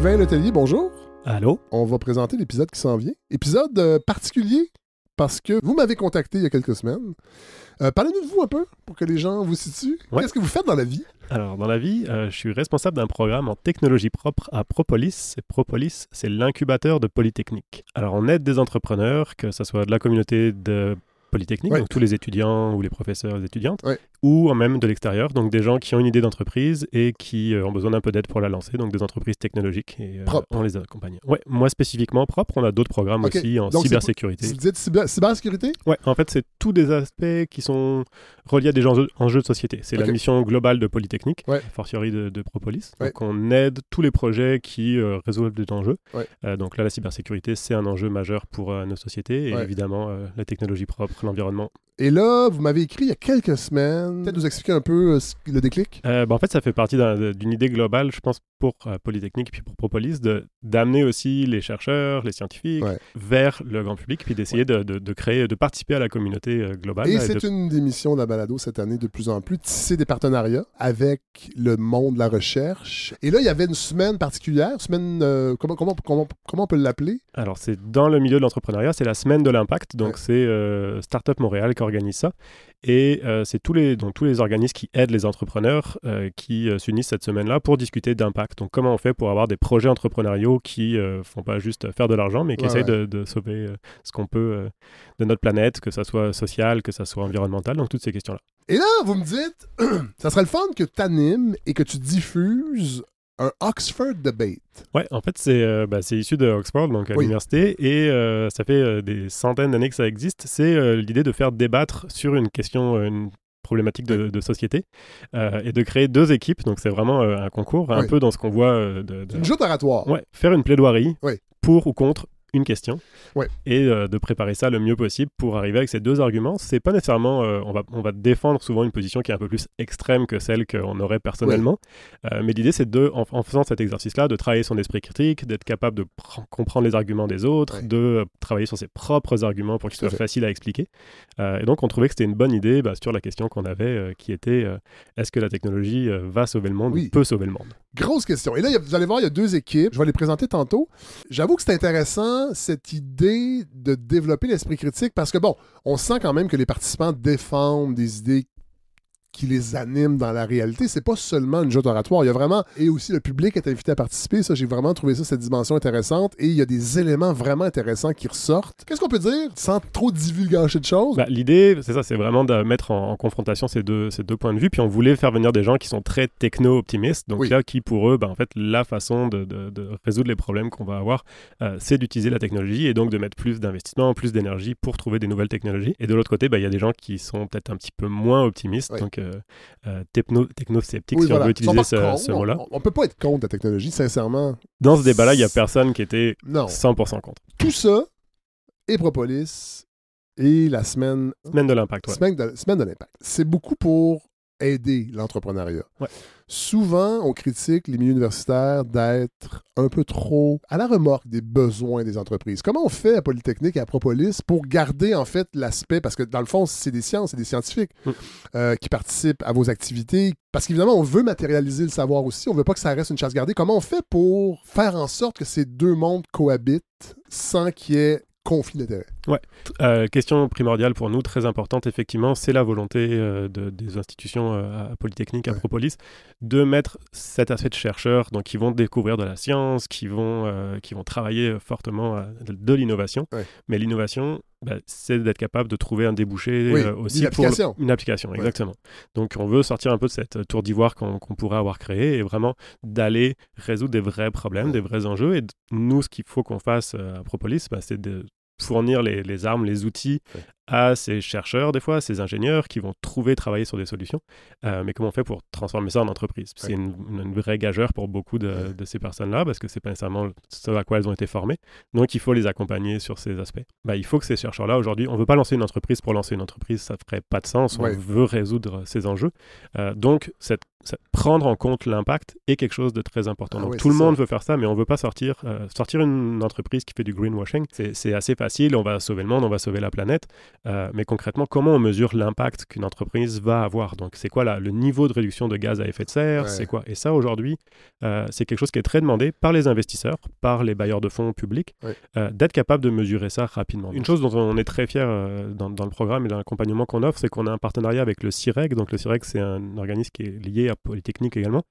Sylvain Letellier, bonjour. Allô? On va présenter l'épisode qui s'en vient. Épisode euh, particulier parce que vous m'avez contacté il y a quelques semaines. Euh, Parlez-nous de vous un peu pour que les gens vous situent. Ouais. Qu'est-ce que vous faites dans la vie? Alors, dans la vie, euh, je suis responsable d'un programme en technologie propre à Propolis. Et Propolis, c'est l'incubateur de Polytechnique. Alors, on aide des entrepreneurs, que ce soit de la communauté de Polytechnique, Ouais. donc tous les étudiants ou les professeurs et les étudiantes, Ouais. Ou même de l'extérieur, donc des gens qui ont une idée d'entreprise et qui euh, ont besoin d'un peu d'aide pour la lancer, donc des entreprises technologiques. Et euh, Propre. on les accompagne. Ouais, moi spécifiquement propre, on a d'autres programmes aussi en Donc, cybersécurité. Vous dites cyber- cybersécurité? Ouais, en fait, c'est tous des aspects qui sont reliés à des enjeux, enjeux de société. C'est la mission globale de Polytechnique, Ouais. fortiori de, de Propolis. Ouais. Donc, on aide tous les projets qui euh, résolvent des enjeux. Ouais. Euh, donc là, la cybersécurité, c'est un enjeu majeur pour nos sociétés. Et évidemment, la technologie propre, l'environnement. Et là, vous m'avez écrit il y a quelques semaines. Peut-être nous expliquer un peu euh, le déclic? Euh, bah, en fait, ça fait partie d'une idée globale, je pense, pour euh, Polytechnique puis pour Propolis, d'amener aussi les chercheurs, les scientifiques Ouais. vers le grand public, puis d'essayer de, de- de créer, de participer à la communauté euh, globale. Et c'est de- une des missions de la balado cette année de plus en plus, tisser des partenariats avec le monde de la recherche. Et là, il y avait une semaine particulière, semaine, euh, comment, comment, comment, comment on peut l'appeler? Alors, c'est dans le milieu de l'entrepreneuriat, c'est la semaine de l'impact. Donc, Ouais. c'est euh, Startup Montréal qui organise ça. Et euh, c'est tous les, donc, tous les organismes qui aident les entrepreneurs euh, qui euh, s'unissent cette semaine-là pour discuter d'impact. Donc, comment on fait pour avoir des projets entrepreneuriaux qui ne font pas juste faire de l'argent, mais qui Ouais, essayent ouais. de, de sauver ce qu'on peut de notre planète, que ça soit social, que ça soit environnemental, donc toutes ces questions-là. Et là, vous me dites, ça serait le fun que tu animes et que tu diffuses un Oxford Debate. Ouais, en fait, c'est euh, bah, issu de Oxford, donc à Oui. l'université, et euh, ça fait euh, des centaines d'années que ça existe. C'est euh, l'idée de faire débattre sur une question, une problématique de, de société, et de créer deux équipes. Donc, c'est vraiment un concours, un Oui. peu dans ce qu'on voit de, de- Une joute oratoire. Ouais, faire une plaidoirie Oui. pour ou contre une question Ouais. et euh, de préparer ça le mieux possible pour arriver avec ces deux arguments. C'est pas nécessairement, euh, on, va, on va défendre souvent une position qui est un peu plus extrême que celle qu'on aurait personnellement, Euh, mais l'idée c'est de, en, en faisant cet exercice-là, de travailler son esprit critique, d'être capable de pr- comprendre les arguments des autres, Ouais. de travailler sur ses propres arguments pour qu'ils soient faciles à expliquer. Et donc on trouvait que c'était une bonne idée bah, sur la question qu'on avait, qui était est-ce que la technologie va sauver le monde Oui. ou peut sauver le monde? Grosse question. Et là, vous allez voir, il y a deux équipes. Je vais les présenter tantôt. J'avoue que c'est intéressant, cette idée de développer l'esprit critique, parce que, bon, on sent quand même que les participants défendent des idées qui les animent dans la réalité. C'est pas seulement une joute oratoire. Il y a vraiment... Et aussi, le public est invité à participer. Ça, j'ai vraiment trouvé ça, cette dimension intéressante. Et il y a des éléments vraiment intéressants qui ressortent. Qu'est-ce qu'on peut dire, sans trop divulgacher de choses? Bah, L'idée, c'est ça, c'est vraiment de mettre en, en confrontation ces deux, ces deux points de vue. Puis on voulait faire venir des gens qui sont très techno-optimistes. Donc Oui. là, qui pour eux, bah, en fait, la façon de, de- de résoudre les problèmes qu'on va avoir, euh, c'est d'utiliser la technologie et donc de mettre plus d'investissement, plus d'énergie pour trouver des nouvelles technologies. Et de l'autre côté, bah, il y a des gens qui sont peut-être un petit peu moins optimistes, Oui. donc euh, euh, techno- techno-sceptiques, Oui, si voilà. on veut utiliser ce, mot-là. On, on peut pas être contre la technologie, sincèrement. Dans ce débat-là, il n'y a personne qui était Non. 100% contre. Tout ça et Propolis et la semaine Semaine de l'impact, ouais. Semaine de, semaine de l'impact. C'est beaucoup pour aider l'entrepreneuriat. Ouais. Souvent, on critique les milieux universitaires d'être un peu trop à la remorque des besoins des entreprises. Comment on fait à Polytechnique et à Propolis pour garder en fait l'aspect, parce que dans le fond, c'est des sciences, c'est des scientifiques Mm. euh, qui participent à vos activités, parce qu'évidemment, on veut matérialiser le savoir aussi, on veut pas que ça reste une chasse gardée. Comment on fait pour faire en sorte que ces deux mondes cohabitent sans qu'il y ait conflit d'intérêts? Euh, question primordiale pour nous, très importante, effectivement, c'est la volonté euh, de- des institutions euh, à Polytechnique, à Ouais. Propolis, de mettre cet aspect de chercheurs, donc qui vont découvrir de la science, qui vont, euh, qui vont travailler fortement à de, de l'innovation. Ouais. Mais l'innovation, bah, c'est d'être capable de trouver un débouché Oui, euh, aussi une pour application. une application, Ouais. exactement. Donc on veut sortir un peu de cette tour d'ivoire qu'on pourrait avoir créée et vraiment d'aller résoudre des vrais problèmes, Ouais. des vrais enjeux. Et nous, ce qu'il faut qu'on fasse à Propolis, bah, c'est de fournir les, armes, les outils. À ces chercheurs, des fois, à ces ingénieurs qui vont trouver, travailler sur des solutions. Euh, mais comment on fait pour transformer ça en entreprise? C'est une, vraie gageure pour beaucoup de, ces personnes-là parce que c'est pas nécessairement ce à quoi elles ont été formées. Donc, il faut les accompagner sur ces aspects. Bah, il faut que ces chercheurs-là, aujourd'hui, on veut pas lancer une entreprise pour lancer une entreprise, ça ferait pas de sens. Ouais. On veut résoudre ces enjeux. Euh, donc, cette, prendre en compte l'impact est quelque chose de très important. Ah donc, tout le monde veut faire ça, mais on veut pas sortir, euh, sortir une entreprise qui fait du greenwashing. C'est assez facile, on va sauver le monde, on va sauver la planète. Euh, mais concrètement, comment on mesure l'impact qu'une entreprise va avoir? Donc, c'est quoi là, le niveau de réduction de gaz à effet de serre? C'est quoi? Et ça, aujourd'hui, euh, c'est quelque chose qui est très demandé par les investisseurs, par les bailleurs de fonds publics, euh, d'être capable de mesurer ça rapidement. Une chose dont on est très fier dans, dans, le programme et dans l'accompagnement qu'on offre, c'est qu'on a un partenariat avec le CIREG. Donc, le CIREG, c'est un organisme qui est lié à Polytechnique également,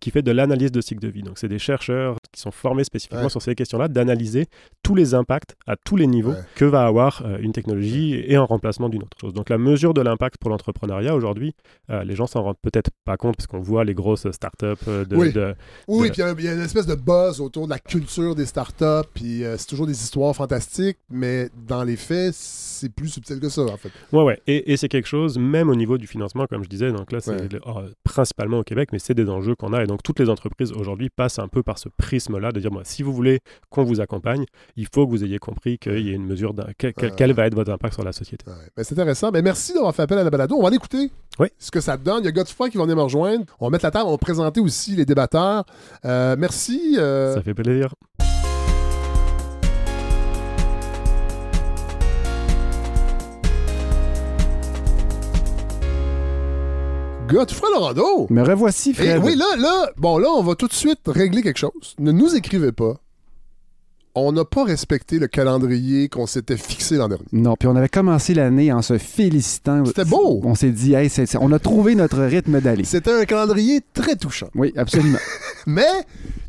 qui fait de l'analyse de cycle de vie. Donc, c'est des chercheurs qui sont formés spécifiquement sur ces questions-là, d'analyser tous les impacts à tous les niveaux que va avoir une technologie et en remplacement d'une autre chose. Donc la mesure de l'impact pour l'entrepreneuriat aujourd'hui, euh, les gens s'en rendent peut-être pas compte parce qu'on voit les grosses startups euh, de, oui. de, oui, puis il y, a une espèce de buzz autour de la culture des startups, puis euh, c'est toujours des histoires fantastiques, mais dans les faits, c'est plus subtil que ça en fait. Ouais, ouais, et, et c'est quelque chose, même au niveau du financement, comme je disais, donc là c'est oh, principalement au Québec, mais c'est des enjeux qu'on a et donc toutes les entreprises aujourd'hui passent un peu par ce prisme-là de dire, moi, si vous voulez qu'on vous accompagne, il faut que vous ayez compris qu'il y ait une mesure, quel, quel va être votre impact sur la société. Ben, c'est intéressant. Mais ben, merci d'avoir fait appel à la balado. On va l'écouter. Oui. Ce que ça donne. Il y a Godfrey qui va venir me rejoindre. On va mettre la table. On va présenter aussi les débatteurs. Euh, merci. Euh, ça fait plaisir. Godfrey Lorando. Me revoici, Fred. oui, là, là, bon, là, on va tout de suite régler quelque chose. Ne nous écrivez pas on n'a pas respecté le calendrier qu'on s'était fixé l'an dernier. Non, puis on avait commencé l'année en se félicitant. C'était beau. On s'est dit, hey, on a trouvé notre rythme d'aller. C'était un calendrier très touchant. Oui, absolument. Mais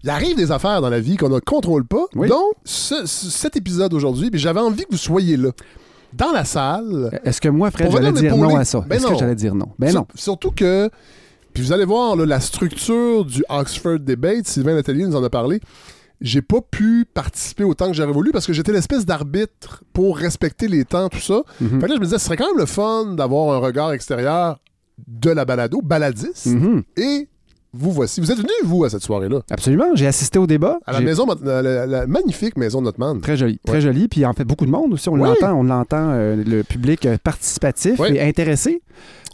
il arrive des affaires dans la vie qu'on ne contrôle pas. Donc, cet épisode aujourd'hui, j'avais envie que vous soyez là. Dans la salle. Est-ce que moi, Fred, j'allais dire non à ça? Ben Est-ce que j'allais dire non? Ben non. Surtout que, puis vous allez voir la structure du Oxford Debate, Sylvain Nathalie nous en a parlé j'ai pas pu participer autant que j'aurais voulu parce que j'étais l'espèce d'arbitre pour respecter les temps, tout ça. Mhm. Fait là, je me disais, ce serait quand même le fun d'avoir un regard extérieur de la balado, baladiste, mhm. et vous voici. Vous êtes venu, vous, à cette soirée-là? Absolument. J'ai assisté au débat. À la maison, la, magnifique maison de Notman. Très jolie. Très jolie. Puis en fait, beaucoup de monde aussi. On l'entend. On l'entend, euh, le public euh, participatif et intéressé.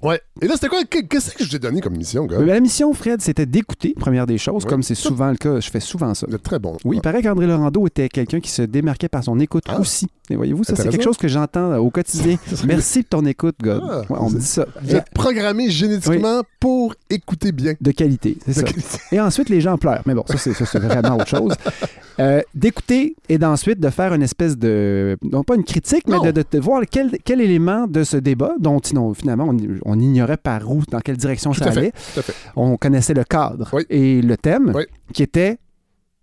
Ouais. Et là, c'était quoi? Qu'est-ce que je t'ai donné comme mission, gars? la mission, Fred, c'était d'écouter, première des choses, comme c'est souvent le cas. Je fais souvent ça. Vous très bon. Oui, il paraît qu'André Laurando était quelqu'un qui se démarquait par son écoute ah. aussi. Et voyez-vous, ça, c'est quelque chose que j'entends euh, au quotidien. Merci de ton écoute, gars. Ah, on me dit ça. Vous êtes programmé génétiquement pour écouter bien. De qualité, c'est ça. Et ensuite, les gens pleurent. Mais bon, ça, c'est vraiment autre chose. Euh, d'écouter et d'ensuite de faire une espèce de. Non pas une critique, mais de, voir quel, quel, élément de ce débat, dont finalement on, ignorait par où, dans quelle direction ça allait. On connaissait le cadre et le thème qui était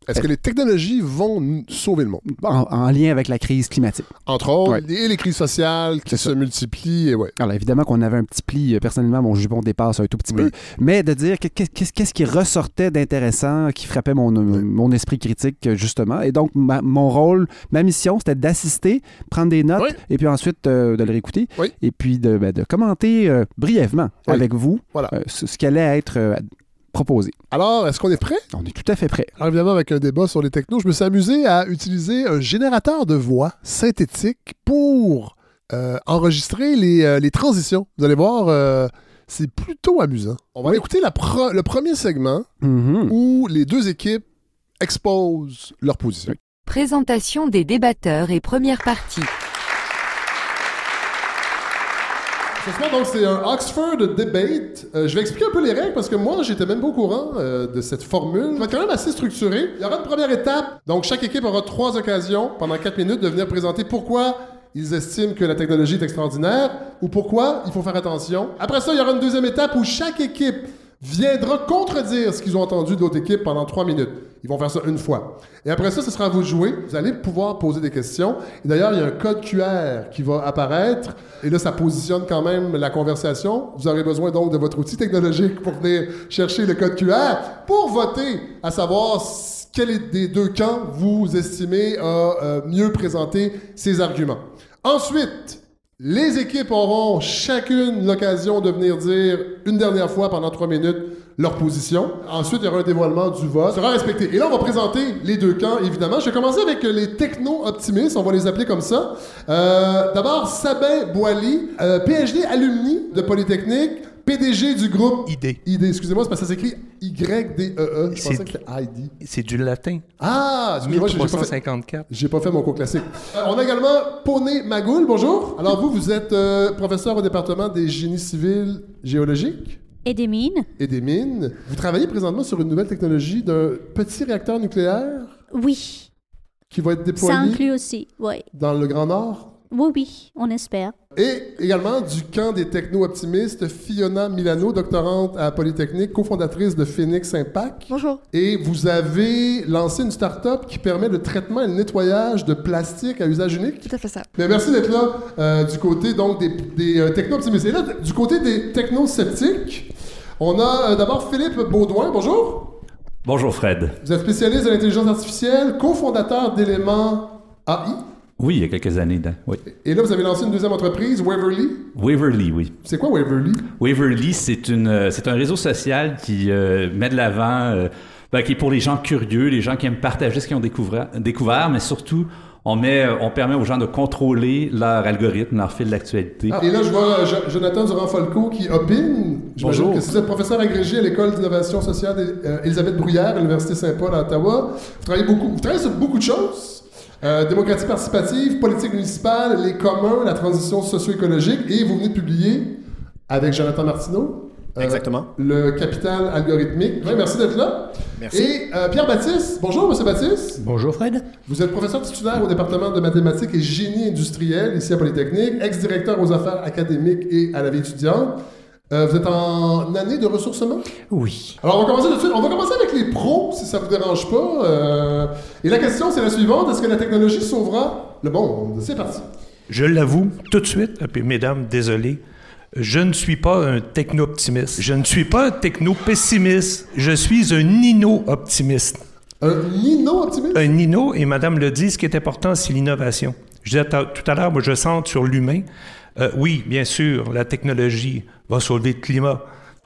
est-ce que les technologies vont sauver le monde? En, lien avec la crise climatique. Entre autres, et les crises sociales qui se multiplient. Et ouais. Alors évidemment qu'on avait un petit pli, euh, personnellement, mon jupon dépasse un tout petit peu, mais de dire qu'est-ce qui ressortait d'intéressant, qui frappait mon, mon, esprit critique, justement. Et donc, mon rôle, ma mission, c'était d'assister, prendre des notes, et puis ensuite euh, de le réécouter, et puis de, ben, commenter euh, brièvement avec vous ce, ce qui allait être proposé. Alors, est-ce qu'on est prêt? On est tout à fait prêt. Alors, évidemment, avec un débat sur les technos, je me suis amusé à utiliser un générateur de voix synthétique pour euh, enregistrer euh, les, transitions. Vous allez voir, euh, c'est plutôt amusant. On va écouter le premier segment mm-hmm. où les deux équipes exposent leur position. Présentation des débatteurs et première partie. Ce donc, c'est un Oxford Debate. Euh, je vais expliquer un peu les règles parce que moi, j'étais même pas au courant euh, de cette formule. Ça va être quand même assez structuré. Il y aura une première étape. Donc, chaque équipe aura trois occasions pendant quatre minutes de venir présenter pourquoi ils estiment que la technologie est extraordinaire ou pourquoi il faut faire attention. Après ça, il y aura une deuxième étape où chaque équipe viendra contredire ce qu'ils ont entendu de l'autre équipe pendant trois minutes. Ils vont faire ça une fois. Et après ça, ce sera à vous de jouer. Vous allez pouvoir poser des questions. Et d'ailleurs, il y a un code QR qui va apparaître. Et là, ça positionne quand même la conversation. Vous aurez besoin donc de votre outil technologique pour venir chercher le code QR pour voter, à savoir quel des deux camps vous estimez a euh, mieux présenté ses arguments. Ensuite, les équipes auront chacune l'occasion de venir dire une dernière fois pendant trois minutes leur position. Ensuite, il y aura un dévoilement du vote. sera respecté. Et là, on va présenter les deux camps, évidemment. Je vais commencer avec les techno-optimistes, on va les appeler comme ça. Euh, d'abord, Sabin Boily, euh, PhD alumni de Polytechnique, PDG du groupe ID. ID. Excusez-moi, c'est parce que ça s'écrit Y-D-E-E. Je C'est- pensais que ID. C'est du latin. Ah, excusez-moi, j'ai pas fait. 1354. J'ai pas fait mon cours classique. Euh, on a également Poné Magoul, bonjour. Alors vous, vous êtes euh, professeur au département des génies civils géologiques Et des mines et des mines. Vous travaillez présentement sur une nouvelle technologie d'un petit réacteur nucléaire? Oui, qui va être ça déployé inclut aussi. Oui, dans le Grand Nord? Oui, oui, on espère. Et également du camp des techno-optimistes, Fiona Milano, doctorante à Polytechnique, cofondatrice de Phoenix Impact. Bonjour. Et vous avez lancé une start-up qui permet le traitement et le nettoyage de plastique à usage unique. Tout à fait ça. Mais merci d'être là euh, du côté donc des, des euh, techno-optimistes. Et là, du côté des techno-sceptiques, on a euh, d'abord Philippe Baudouin. Bonjour. Bonjour Fred. Vous êtes spécialiste de l'intelligence artificielle, cofondateur d'éléments AI. Oui, il y a quelques années. Oui. Et là, vous avez lancé une deuxième entreprise, Waverly? Waverly, oui. C'est quoi Waverly? Waverly, c'est euh, un réseau social qui euh, met de l'avant, euh, ben, qui est pour les gens curieux, les gens qui aiment partager ce qu'ils ont découvert, découvert mais surtout, on, met, euh, on permet aux gens de contrôler leur algorithme, leur fil d'actualité. Ah, et là, je vois euh, Jo- Jonathan Durand-Folco qui opine. Bonjour. que si vous êtes professeur agrégé à l'École d'innovation sociale euh, Élisabeth Bruyère à l'Université Saint-Paul à Ottawa. Vous travaillez, beaucoup, vous travaillez sur beaucoup de choses. Euh, démocratie participative, politique municipale, les communs, la transition socio-écologique. Et vous venez de publier, avec Jonathan Martineau, euh, Exactement. le capital algorithmique. Ouais, merci d'être là. Merci. Et euh, Pierre Baptiste. Bonjour, Monsieur Baptiste. Bonjour Fred. Vous êtes professeur titulaire au département de mathématiques et génie industriel ici à Polytechnique, ex-directeur aux affaires académiques et à la vie étudiante. Euh, vous êtes en année de ressourcement? Oui. Alors, on va commencer tout de suite. On va commencer avec les pros, si ça vous dérange pas. Euh, et la question, c'est la suivante. Est-ce que la technologie sauvera le monde? C'est parti. Je l'avoue tout de suite, puis mesdames, désolé, je ne suis pas un techno-optimiste. Je ne suis pas un techno-pessimiste. Je suis un nino-optimiste. Un nino-optimiste? Un nino, et madame le dit, ce qui est important, c'est l'innovation. Je disais tout à l'heure, moi, je centre sur l'humain. Euh, oui, bien sûr, la technologie va sauver le climat.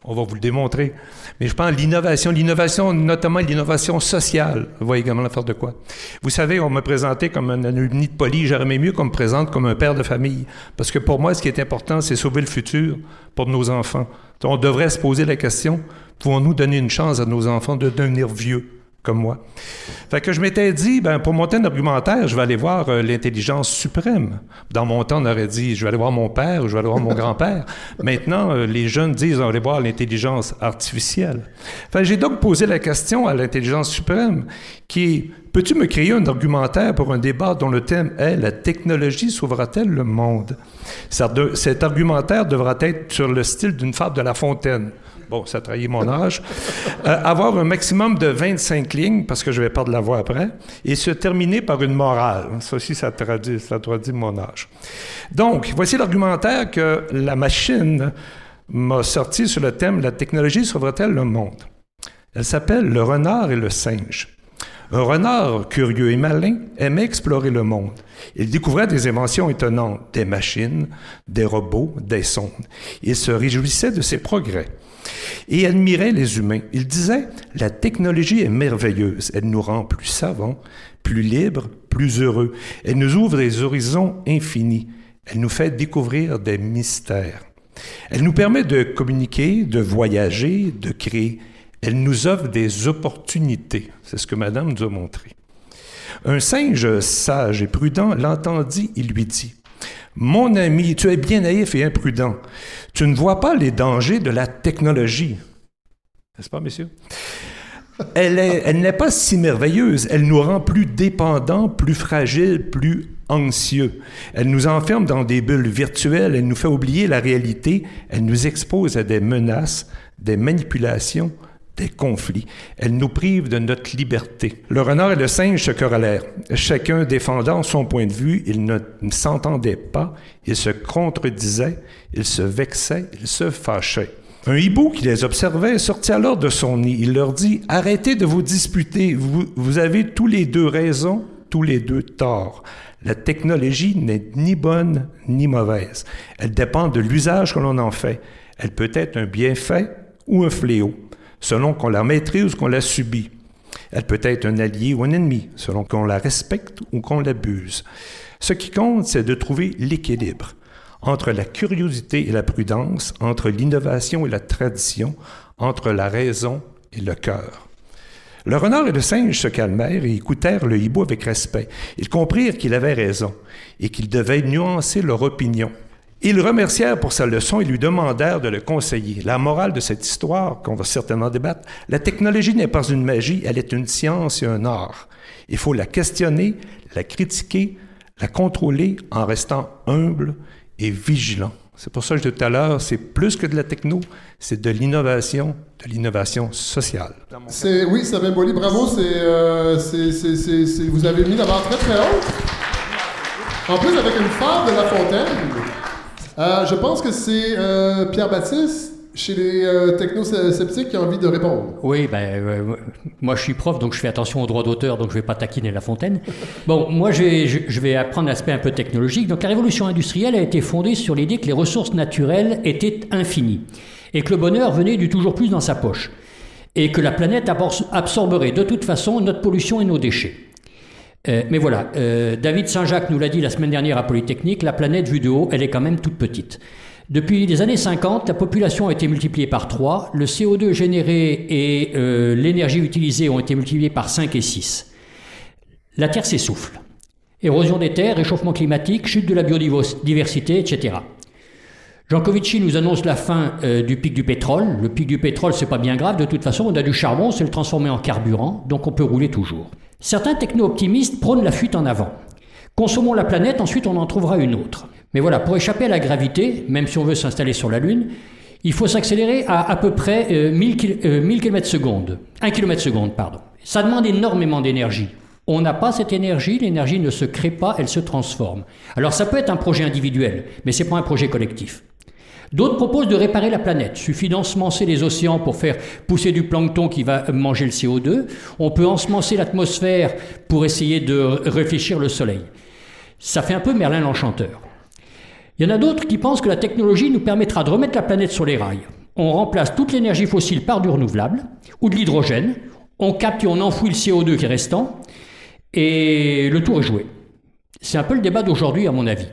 On va vous le démontrer. Mais je pense l'innovation, l'innovation, notamment l'innovation sociale, va également faire de quoi. Vous savez, on me présentait comme un alumni de poli. Aimé mieux qu'on me présente comme un père de famille. Parce que pour moi, ce qui est important, c'est sauver le futur pour nos enfants. On devrait se poser la question, pouvons-nous donner une chance à nos enfants de devenir vieux? Comme moi? Fait que je m'étais dit, ben, pour monter un argumentaire, je vais aller voir euh, l'intelligence suprême. Dans mon temps, on aurait dit, je vais aller voir mon père ou je vais aller voir mon grand-père. Maintenant, euh, les jeunes disent, on va aller voir l'intelligence artificielle. Fait j'ai donc posé la question à l'intelligence suprême, qui est, peux-tu me créer un argumentaire pour un débat dont le thème est la technologie sauvera-t-elle le monde? Cet argumentaire devra être sur le style d'une fable de La Fontaine. Bon, ça trahit mon âge. Euh, avoir un maximum de 25 lignes, parce que je vais perdre la voix après, et se terminer par une morale. Ça aussi, ça traduit, ça traduit mon âge. Donc, voici l'argumentaire que la machine m'a sorti sur le thème La technologie sauvera-t-elle le monde? Elle s'appelle Le renard et le singe. Un renard curieux et malin aimait explorer le monde. Il découvrait des inventions étonnantes, des machines, des robots, des sondes. Il se réjouissait de ses progrès et admirait les humains. Il disait, la technologie est merveilleuse, elle nous rend plus savants, plus libres, plus heureux. Elle nous ouvre des horizons infinis. Elle nous fait découvrir des mystères. Elle nous permet de communiquer, de voyager, de créer. Elle nous offre des opportunités. C'est ce que Madame nous a montré. Un singe sage et prudent l'entendit, il lui dit, Mon ami, tu es bien naïf et imprudent. Tu ne vois pas les dangers de la technologie. N'est-ce pas, messieurs? Elle, est- elle n'est pas si merveilleuse. Elle nous rend plus dépendants, plus fragiles, plus anxieux. Elle nous enferme dans des bulles virtuelles. Elle nous fait oublier la réalité. Elle nous expose à des menaces, des manipulations, des conflits. Elle nous prive de notre liberté. Le renard et le singe se querellèrent, chacun défendant son point de vue. Ils ne s'entendaient pas, ils se contredisaient, ils se vexaient, ils se fâchaient. Un hibou qui les observait sortit alors de son nid. Il leur dit Arrêtez de vous disputer. Vous, vous avez tous les deux raison, tous les deux tort. La technologie n'est ni bonne ni mauvaise. Elle dépend de l'usage que l'on en fait. Elle peut être un bienfait ou un fléau, selon qu'on la maîtrise ou qu'on la subit. Elle peut être un allié ou un ennemi, selon qu'on la respecte ou qu'on l'abuse. Ce qui compte, c'est de trouver l'équilibre entre la curiosité et la prudence, entre l'innovation et la tradition, entre la raison et le cœur. Le renard et le singe se calmèrent et écoutèrent le hibou avec respect. Ils comprirent qu'il avait raison et qu'ils devaient nuancer leur opinion. Ils remercièrent pour sa leçon et lui demandèrent de le conseiller. La morale de cette histoire, qu'on va certainement débattre, la technologie n'est pas une magie, elle est une science et un art. Il faut la questionner, la critiquer, la contrôler en restant humble et vigilant. C'est pour ça que je disais tout à l'heure, c'est plus que de la techno, c'est de l'innovation, de l'innovation sociale. C'est, oui, Sabine Boily, bravo, c'est, euh, vous avez mis la barre très très haute. En plus, avec une phare de La Fontaine. Euh, je pense que c'est euh, Pierre Baptiste, chez les euh, technosceptiques, qui a envie de répondre. Oui, ben, euh, moi je suis prof, donc je fais attention aux droits d'auteur, donc je vais pas taquiner La Fontaine. Bon, moi je vais, apprendre l'aspect un peu technologique. Donc la révolution industrielle a été fondée sur l'idée que les ressources naturelles étaient infinies et que le bonheur venait du toujours plus dans sa poche et que la planète absorberait de toute façon notre pollution et nos déchets. Euh, mais voilà, euh, David Saint-Jacques nous l'a dit la semaine dernière à Polytechnique, la planète vue de haut, elle est quand même toute petite. Depuis les années 50, la population a été multipliée par 3, le CO2 généré et euh, l'énergie utilisée ont été multipliés par 5 et 6. La Terre s'essouffle. Érosion des terres, réchauffement climatique, chute de la biodiversité, etc. Jancovici nous annonce la fin du pic du pétrole. Le pic du pétrole, c'est pas bien grave. De toute façon, on a du charbon, c'est le transformer en carburant, donc on peut rouler toujours. Certains techno-optimistes prônent la fuite en avant. Consommons la planète, ensuite on en trouvera une autre. Mais voilà, pour échapper à la gravité, même si on veut s'installer sur la Lune, il faut s'accélérer à à peu près euh, 1000, kil- euh, 1000 km secondes. 1 km seconde, pardon. Ça demande énormément d'énergie. On n'a pas cette énergie, l'énergie ne se crée pas, elle se transforme. Alors ça peut être un projet individuel, mais c'est pas un projet collectif. D'autres proposent de réparer la planète. Suffit d'ensemencer les océans pour faire pousser du plancton qui va manger le CO2. On peut ensemencer l'atmosphère pour essayer de réfléchir le soleil. Ça fait un peu Merlin l'enchanteur. Il y en a d'autres qui pensent que la technologie nous permettra de remettre la planète sur les rails. On remplace toute l'énergie fossile par du renouvelable ou de l'hydrogène. On capte et on enfouit le CO2 qui est restant. Et le tour est joué. C'est un peu le débat d'aujourd'hui, à mon avis.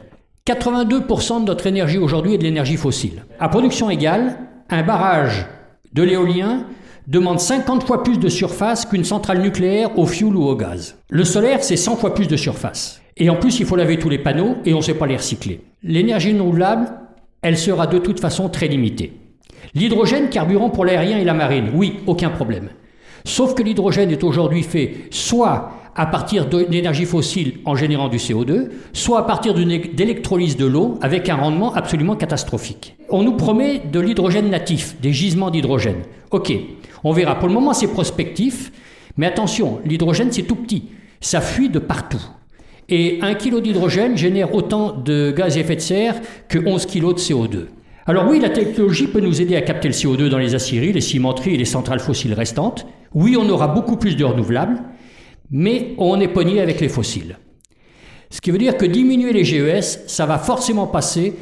82% de notre énergie aujourd'hui est de l'énergie fossile. À production égale, un barrage de l'éolien demande 50 fois plus de surface qu'une centrale nucléaire au fioul ou au gaz. Le solaire, c'est 100 fois plus de surface. Et en plus, il faut laver tous les panneaux et on ne sait pas les recycler. L'énergie renouvelable, elle sera de toute façon très limitée. L'hydrogène, carburant pour l'aérien et la marine, oui, aucun problème. Sauf que l'hydrogène est aujourd'hui fait soit à partir d'énergie fossile en générant du CO2, soit à partir d'électrolyse de l'eau avec un rendement absolument catastrophique. On nous promet de l'hydrogène natif, des gisements d'hydrogène. Ok, on verra. Pour le moment, c'est prospectif, mais attention, l'hydrogène, c'est tout petit. Ça fuit de partout. Et un kilo d'hydrogène génère autant de gaz à effet de serre que 11 kilos de CO2. Alors oui, la technologie peut nous aider à capter le CO2 dans les aciéries, les cimenteries et les centrales fossiles restantes. Oui, on aura beaucoup plus de renouvelables, mais on est pogné avec les fossiles. Ce qui veut dire que diminuer les GES, ça va forcément passer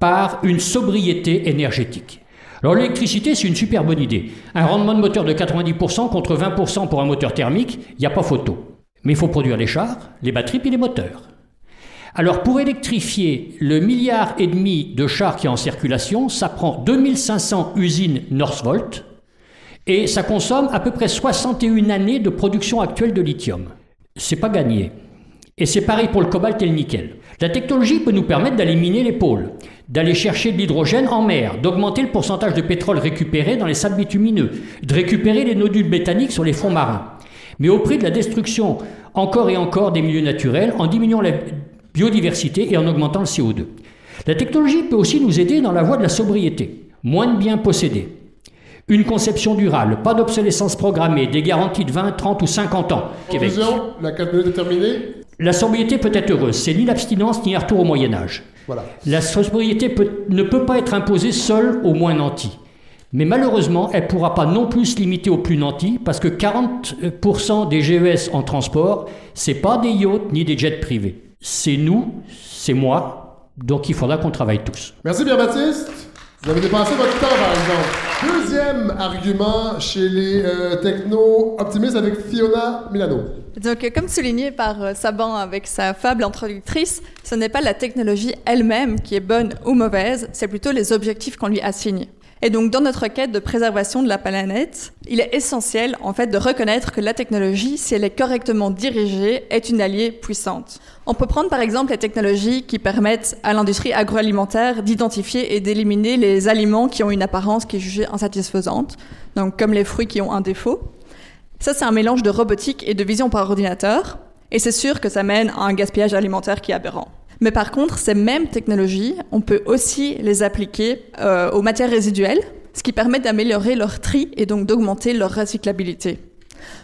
par une sobriété énergétique. Alors l'électricité, c'est une super bonne idée. Un rendement de moteur de 90% contre 20% pour un moteur thermique, il n'y a pas photo. Mais il faut produire les chars, les batteries puis les moteurs. Alors pour électrifier le milliard et demi de chars qui est en circulation, ça prend 2500 usines Northvolt et ça consomme à peu près 61 années de production actuelle de lithium. C'est pas gagné. Et c'est pareil pour le cobalt et le nickel. La technologie peut nous permettre d'aller miner les pôles, d'aller chercher de l'hydrogène en mer, d'augmenter le pourcentage de pétrole récupéré dans les sables bitumineux, de récupérer les nodules méthaniques sur les fonds marins. Mais au prix de la destruction encore et encore des milieux naturels, en diminuant la biodiversité et en augmentant le CO2. La technologie peut aussi nous aider dans la voie de la sobriété. Moins de biens possédés. Une conception durable, pas d'obsolescence programmée, des garanties de 20, 30 ou 50 ans. Québec. La 4 minutes est terminée? La sobriété peut être heureuse, c'est ni l'abstinence ni un retour au Moyen Âge. Voilà. La sobriété peut- ne peut pas être imposée seule aux moins nantis. Mais malheureusement, elle ne pourra pas non plus se limiter aux plus nantis, parce que 40% des GES en transport, c'est pas des yachts ni des jets privés. C'est nous, c'est moi, donc il faudra qu'on travaille tous. Merci Pierre-Baptiste. Vous avez dépassé votre temps, par exemple. Deuxième argument chez les euh, techno-optimistes avec Fiona Milano. Donc, comme souligné par euh, Saban avec sa fable introductrice, ce n'est pas la technologie elle-même qui est bonne ou mauvaise, c'est plutôt les objectifs qu'on lui assigne. Et donc, dans notre quête de préservation de la planète, il est essentiel, en fait, de reconnaître que la technologie, si elle est correctement dirigée, est une alliée puissante. On peut prendre, par exemple, les technologies qui permettent à l'industrie agroalimentaire d'identifier et d'éliminer les aliments qui ont une apparence qui est jugée insatisfaisante, donc comme les fruits qui ont un défaut. Ça, c'est un mélange de robotique et de vision par ordinateur, et c'est sûr que ça mène à un gaspillage alimentaire qui est aberrant. Mais par contre, ces mêmes technologies, on peut aussi les appliquer euh, aux matières résiduelles, ce qui permet d'améliorer leur tri et donc d'augmenter leur recyclabilité.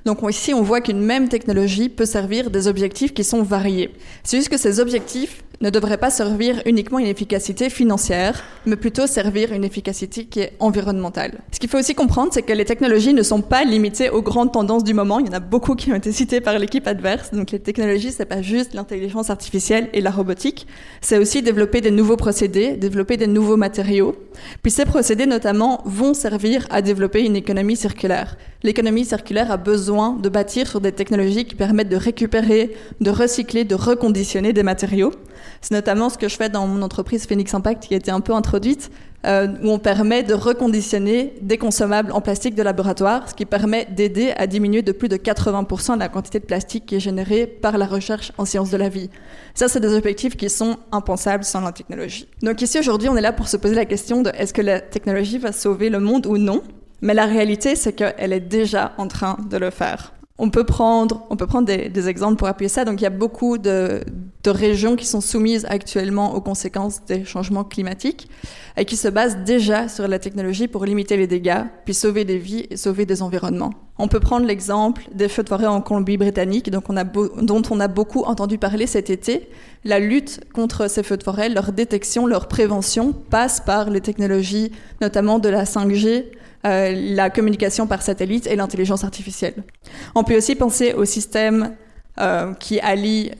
Donc ici, on voit qu'une même technologie peut servir des objectifs qui sont variés. C'est juste que ces objectifs ne devraient pas servir uniquement une efficacité financière, mais plutôt servir une efficacité qui est environnementale. Ce qu'il faut aussi comprendre, c'est que les technologies ne sont pas limitées aux grandes tendances du moment. Il y en a beaucoup qui ont été citées par l'équipe adverse. Donc les technologies, c'est pas juste l'intelligence artificielle et la robotique. C'est aussi développer des nouveaux procédés, développer des nouveaux matériaux. Puis ces procédés, notamment, vont servir à développer une économie circulaire. L'économie circulaire a besoin de bâtir sur des technologies qui permettent de récupérer, de recycler, de reconditionner des matériaux. C'est notamment ce que je fais dans mon entreprise Phoenix Impact qui a été un peu introduite, euh, où on permet de reconditionner des consommables en plastique de laboratoire, ce qui permet d'aider à diminuer de plus de 80% la quantité de plastique qui est générée par la recherche en sciences de la vie. Ça, c'est des objectifs qui sont impensables sans la technologie. Donc ici, aujourd'hui, on est là pour se poser la question de est-ce que la technologie va sauver le monde ou non? Mais la réalité, c'est qu'elle est déjà en train de le faire. On peut prendre, on peut prendre des, des exemples pour appuyer ça. Donc, il y a beaucoup de, de, régions qui sont soumises actuellement aux conséquences des changements climatiques et qui se basent déjà sur la technologie pour limiter les dégâts, puis sauver des vies et sauver des environnements. On peut prendre l'exemple des feux de forêt en Colombie-Britannique, dont on a beaucoup entendu parler cet été. La lutte contre ces feux de forêt, leur détection, leur prévention passe par les technologies, notamment de la 5G, euh, la communication par satellite et l'intelligence artificielle. On peut aussi penser au système euh, qui allie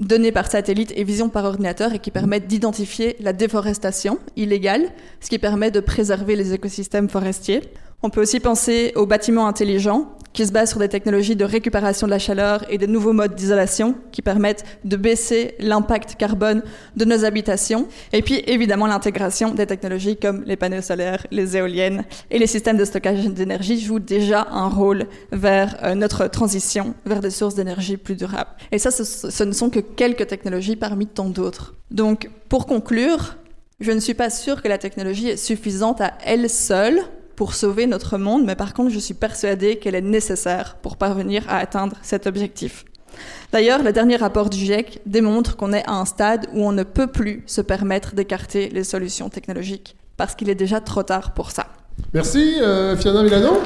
données par satellite et vision par ordinateur et qui permettent d'identifier la déforestation illégale, ce qui permet de préserver les écosystèmes forestiers. On peut aussi penser aux bâtiments intelligents qui se basent sur des technologies de récupération de la chaleur et des nouveaux modes d'isolation qui permettent de baisser l'impact carbone de nos habitations. Et puis évidemment l'intégration des technologies comme les panneaux solaires, les éoliennes et les systèmes de stockage d'énergie jouent déjà un rôle vers euh, notre transition vers des sources d'énergie plus durables. Et ça, ce, ce ne sont que quelques technologies parmi tant d'autres. Donc pour conclure, je ne suis pas sûre que la technologie est suffisante à elle seule pour sauver notre monde, mais par contre, je suis persuadée qu'elle est nécessaire pour parvenir à atteindre cet objectif. D'ailleurs, le dernier rapport du GIEC démontre qu'on est à un stade où on ne peut plus se permettre d'écarter les solutions technologiques, parce qu'il est déjà trop tard pour ça. Merci, euh, Fiona Milano.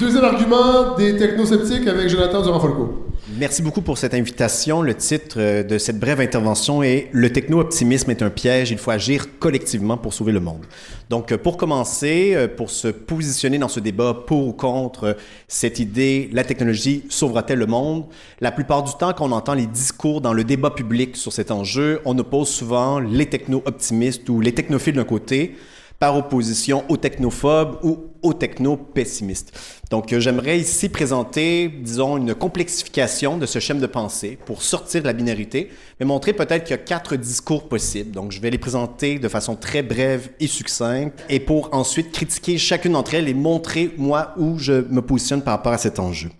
Deuxième argument des technosceptiques avec Jonathan Durand-Folco. Merci beaucoup pour cette invitation. Le titre euh, de cette brève intervention est Le techno-optimisme est un piège, il faut agir collectivement pour sauver le monde. Donc, euh, pour commencer, euh, pour se positionner dans ce débat pour ou contre cette idée, la technologie sauvera-t-elle le monde? La plupart du temps, quand on entend les discours dans le débat public sur cet enjeu, on oppose souvent les techno-optimistes ou les technophiles d'un côté par opposition aux technophobes ou aux techno-pessimistes. Donc, euh, j'aimerais ici présenter, disons, une complexification de ce schéma de pensée pour sortir de la binarité, mais montrer peut-être qu'il y a quatre discours possibles. Donc, je vais les présenter de façon très brève et succincte, et pour ensuite critiquer chacune d'entre elles et montrer, moi, où je me positionne par rapport à cet enjeu.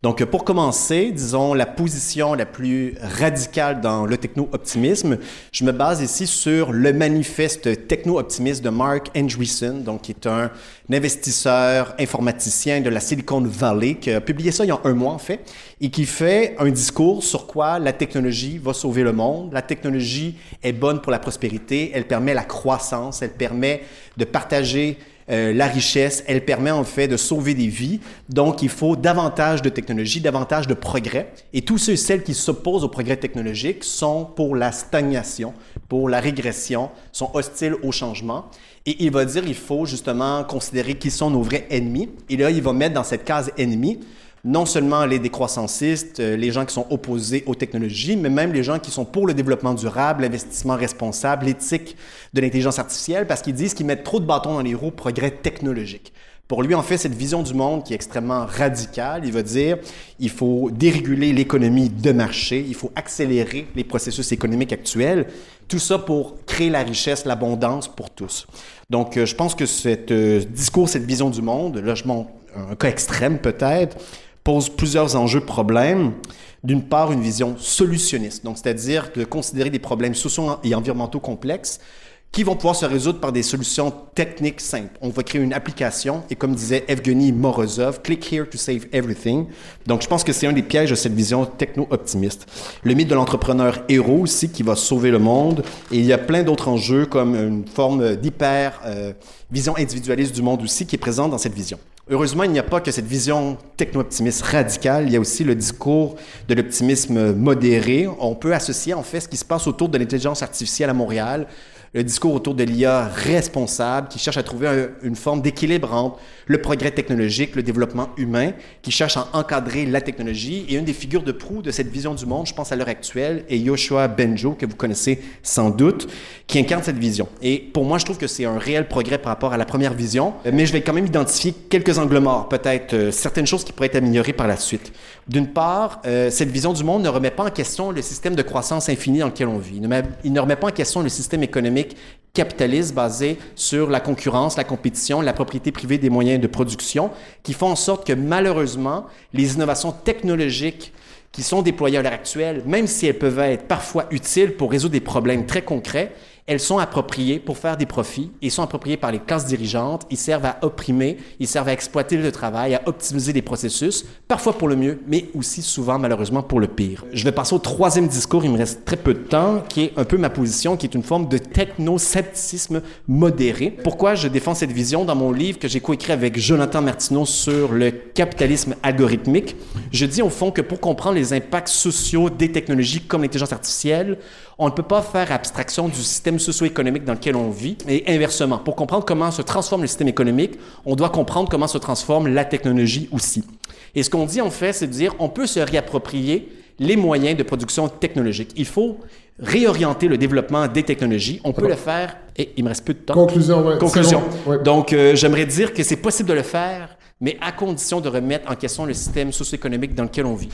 Donc, pour commencer, disons, la position la plus radicale dans le techno-optimisme, je me base ici sur le manifeste techno-optimiste de Mark Andreessen, donc qui est un investisseur informaticien de la Silicon Valley, qui a publié ça il y a un mois, en fait, et qui fait un discours sur quoi la technologie va sauver le monde. La technologie est bonne pour la prospérité, elle permet la croissance, elle permet de partager euh, la richesse, elle permet en fait de sauver des vies. Donc, il faut davantage de technologie, davantage de progrès. Et tous ceux et celles qui s'opposent au progrès technologique sont pour la stagnation, pour la régression, sont hostiles au changement. Et il va dire il faut justement considérer qui sont nos vrais ennemis. Et là, il va mettre dans cette case ennemi non seulement les décroissancistes, euh, les gens qui sont opposés aux technologies, mais même les gens qui sont pour le développement durable, l'investissement responsable, l'éthique de l'intelligence artificielle, parce qu'ils disent qu'ils mettent trop de bâtons dans les roues progrès technologique. Pour lui, en fait, cette vision du monde qui est extrêmement radicale, il va dire il faut déréguler l'économie de marché, il faut accélérer les processus économiques actuels, tout ça pour créer la richesse, l'abondance pour tous. Donc, euh, je pense que ce discours, cette vision du monde, là, je montre un cas extrême peut-être, pose plusieurs enjeux, problèmes. D'une part, une vision solutionniste, donc c'est-à-dire de considérer des problèmes sociaux et environnementaux complexes qui vont pouvoir se résoudre par des solutions techniques simples. On va créer une application et comme disait Evgeny Morozov, click here to save everything. Donc je pense que c'est un des pièges de cette vision techno-optimiste. Le mythe de l'entrepreneur héros aussi qui va sauver le monde et il y a plein d'autres enjeux comme une forme d'hyper euh, vision individualiste du monde aussi qui est présente dans cette vision. Heureusement, il n'y a pas que cette vision techno-optimiste radicale, il y a aussi le discours de l'optimisme modéré. On peut associer en fait ce qui se passe autour de l'intelligence artificielle à Montréal, le discours autour de l'IA responsable qui cherche à trouver une forme d'équilibre entre le progrès technologique, le développement humain, qui cherche à encadrer la technologie. Et une des figures de proue de cette vision du monde, je pense à l'heure actuelle, est Yoshua Benjo, que vous connaissez sans doute, qui incarne cette vision. Et pour moi, je trouve que c'est un réel progrès par rapport à la première vision, mais je vais quand même identifier quelques angles morts, peut-être euh, certaines choses qui pourraient être améliorées par la suite. D'une part, euh, cette vision du monde ne remet pas en question le système de croissance infinie dans lequel on vit. il ne remet pas en question le système économique capitaliste basé sur la concurrence, la compétition, la propriété privée des moyens de production, qui font en sorte que malheureusement, les innovations technologiques qui sont déployées à l'heure actuelle, même si elles peuvent être parfois utiles pour résoudre des problèmes très concrets, elles sont appropriées pour faire des profits et sont appropriées par les classes dirigeantes. Ils servent à opprimer, ils servent à exploiter le travail, à optimiser les processus, parfois pour le mieux, mais aussi souvent malheureusement pour le pire. Je vais passer au troisième discours, il me reste très peu de temps, qui est un peu ma position, qui est une forme de techno-scepticisme modéré. Pourquoi je défends cette vision dans mon livre que j'ai coécrit avec Jonathan Martineau sur le capitalisme algorithmique? Je dis au fond que pour comprendre les impacts sociaux des technologies comme l'intelligence artificielle, on ne peut pas faire abstraction du système socio-économique dans lequel on vit. Et inversement, pour comprendre comment se transforme le système économique, on doit comprendre comment se transforme la technologie aussi. Et ce qu'on dit en fait, c'est de dire on peut se réapproprier les moyens de production technologique. Il faut réorienter le développement des technologies. On peut le faire, et il me reste peu de temps. Conclusion, oui. Conclusion. Donc, euh, j'aimerais dire que c'est possible de le faire, mais à condition de remettre en question le système socio-économique dans lequel on vit.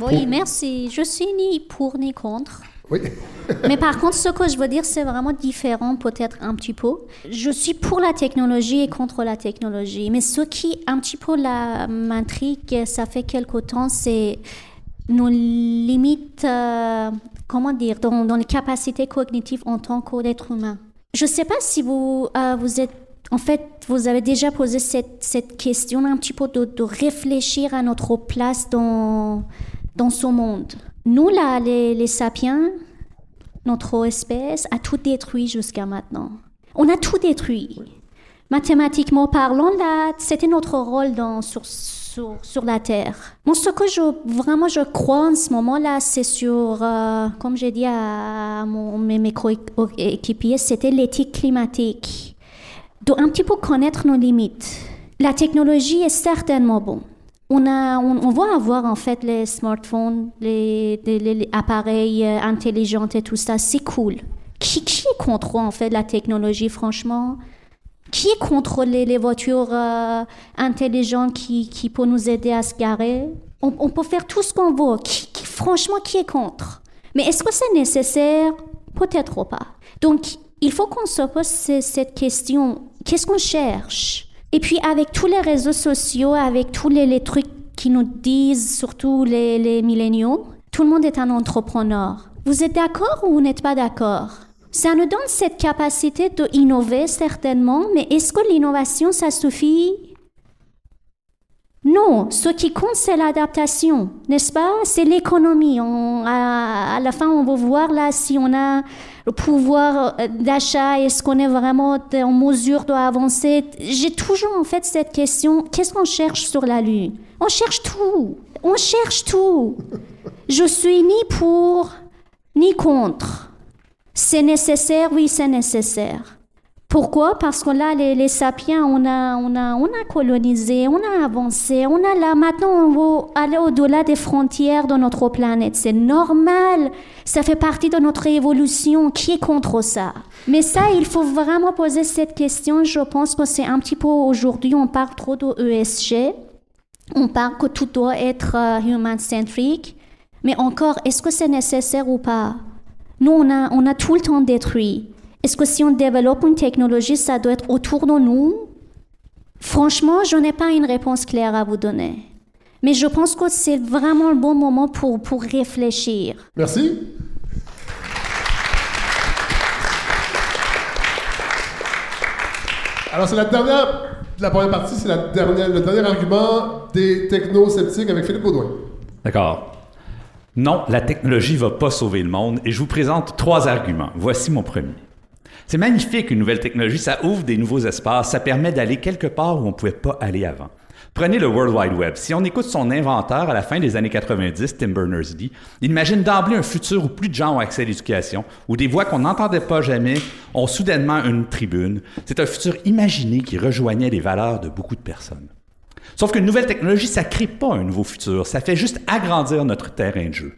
Oui, merci. Je suis ni pour ni contre. Oui. Mais par contre, ce que je veux dire, c'est vraiment différent peut-être un petit peu. Je suis pour la technologie et contre la technologie. Mais ce qui un petit peu m'intrigue, ça fait quelque temps, c'est nos limites, euh, comment dire, dans, dans, les capacités cognitives en tant qu'être humain. Je ne sais pas si vous, euh, vous êtes en fait, vous avez déjà posé cette, cette question un petit peu de, de, réfléchir à notre place dans, dans ce monde. Nous, là, les, les sapiens, notre espèce, a tout détruit jusqu'à maintenant. On a tout détruit. Mathématiquement parlant, là, c'était notre rôle dans, sur, sur, sur, la Terre. Bon, ce que je, vraiment je crois en ce moment-là, c'est sur, euh, comme j'ai dit à mon, mes coéquipiers, c'était l'éthique climatique. De un petit peu connaître nos limites. La technologie est certainement bonne on, a, on, va avoir en fait les smartphones, les, appareils euh, intelligents et tout ça, c'est cool. Qui, qui contre en fait la technologie, franchement? Qui contre les, voitures euh, intelligentes qui, qui peuvent nous aider à se garer? On, peut faire tout ce qu'on veut. Franchement, qui est contre? Mais est-ce que c'est nécessaire? Peut-être pas. Donc, il faut qu'on se pose cette question. Qu'est-ce qu'on cherche? Et puis avec tous les réseaux sociaux, avec tous les, trucs qui nous disent, surtout les, les milléniaux, tout le monde est un entrepreneur. Vous êtes d'accord ou vous n'êtes pas d'accord? Ça nous donne cette capacité d'innover certainement, mais est-ce que l'innovation, ça suffit? Non, ce qui compte, c'est l'adaptation, n'est-ce pas? C'est l'économie. À, à, la fin, on va voir là si on a le pouvoir euh, d'achat, est-ce qu'on est vraiment en mesure d'avancer? J'ai toujours en fait cette question, qu'est-ce qu'on cherche sur la Lune? On cherche tout, on cherche tout. Je suis ni pour ni contre. C'est nécessaire, oui, c'est nécessaire. Pourquoi? Parce que là, les, sapiens, on a, on, a, on a colonisé, on a avancé, on a là, maintenant, on va aller au-delà des frontières de notre planète. C'est normal, ça fait partie de notre évolution. Qui est contre ça? Mais ça, il faut vraiment poser cette question. Je pense que c'est un petit peu aujourd'hui, on parle trop de ESG, on parle que tout doit être euh, human-centric, mais encore, est-ce que c'est nécessaire ou pas? Nous, on a, on a tout le temps détruit. Est-ce que si on développe une technologie, ça doit être autour de nous? Franchement, je n'ai pas une réponse claire à vous donner. Mais je pense que c'est vraiment le bon moment pour, pour réfléchir. Merci. Alors, c'est la dernière, la première partie, c'est la dernière, le dernier argument des techno-sceptiques avec Philippe Baudouin. D'accord. Non, la technologie va pas sauver le monde et je vous présente trois arguments. Voici mon premier. C'est magnifique une nouvelle technologie, ça ouvre des nouveaux espaces, ça permet d'aller quelque part où on ne pouvait pas aller avant. Prenez le World Wide Web. Si on écoute son inventeur à la fin des années 90, Tim Berners-Lee, il imagine d'emblée un futur où plus de gens ont accès à l'éducation, où des voix qu'on n'entendait pas jamais ont soudainement une tribune. C'est un futur imaginé qui rejoignait les valeurs de beaucoup de personnes. Sauf qu'une nouvelle technologie, ça crée pas un nouveau futur, ça fait juste agrandir notre terrain de jeu.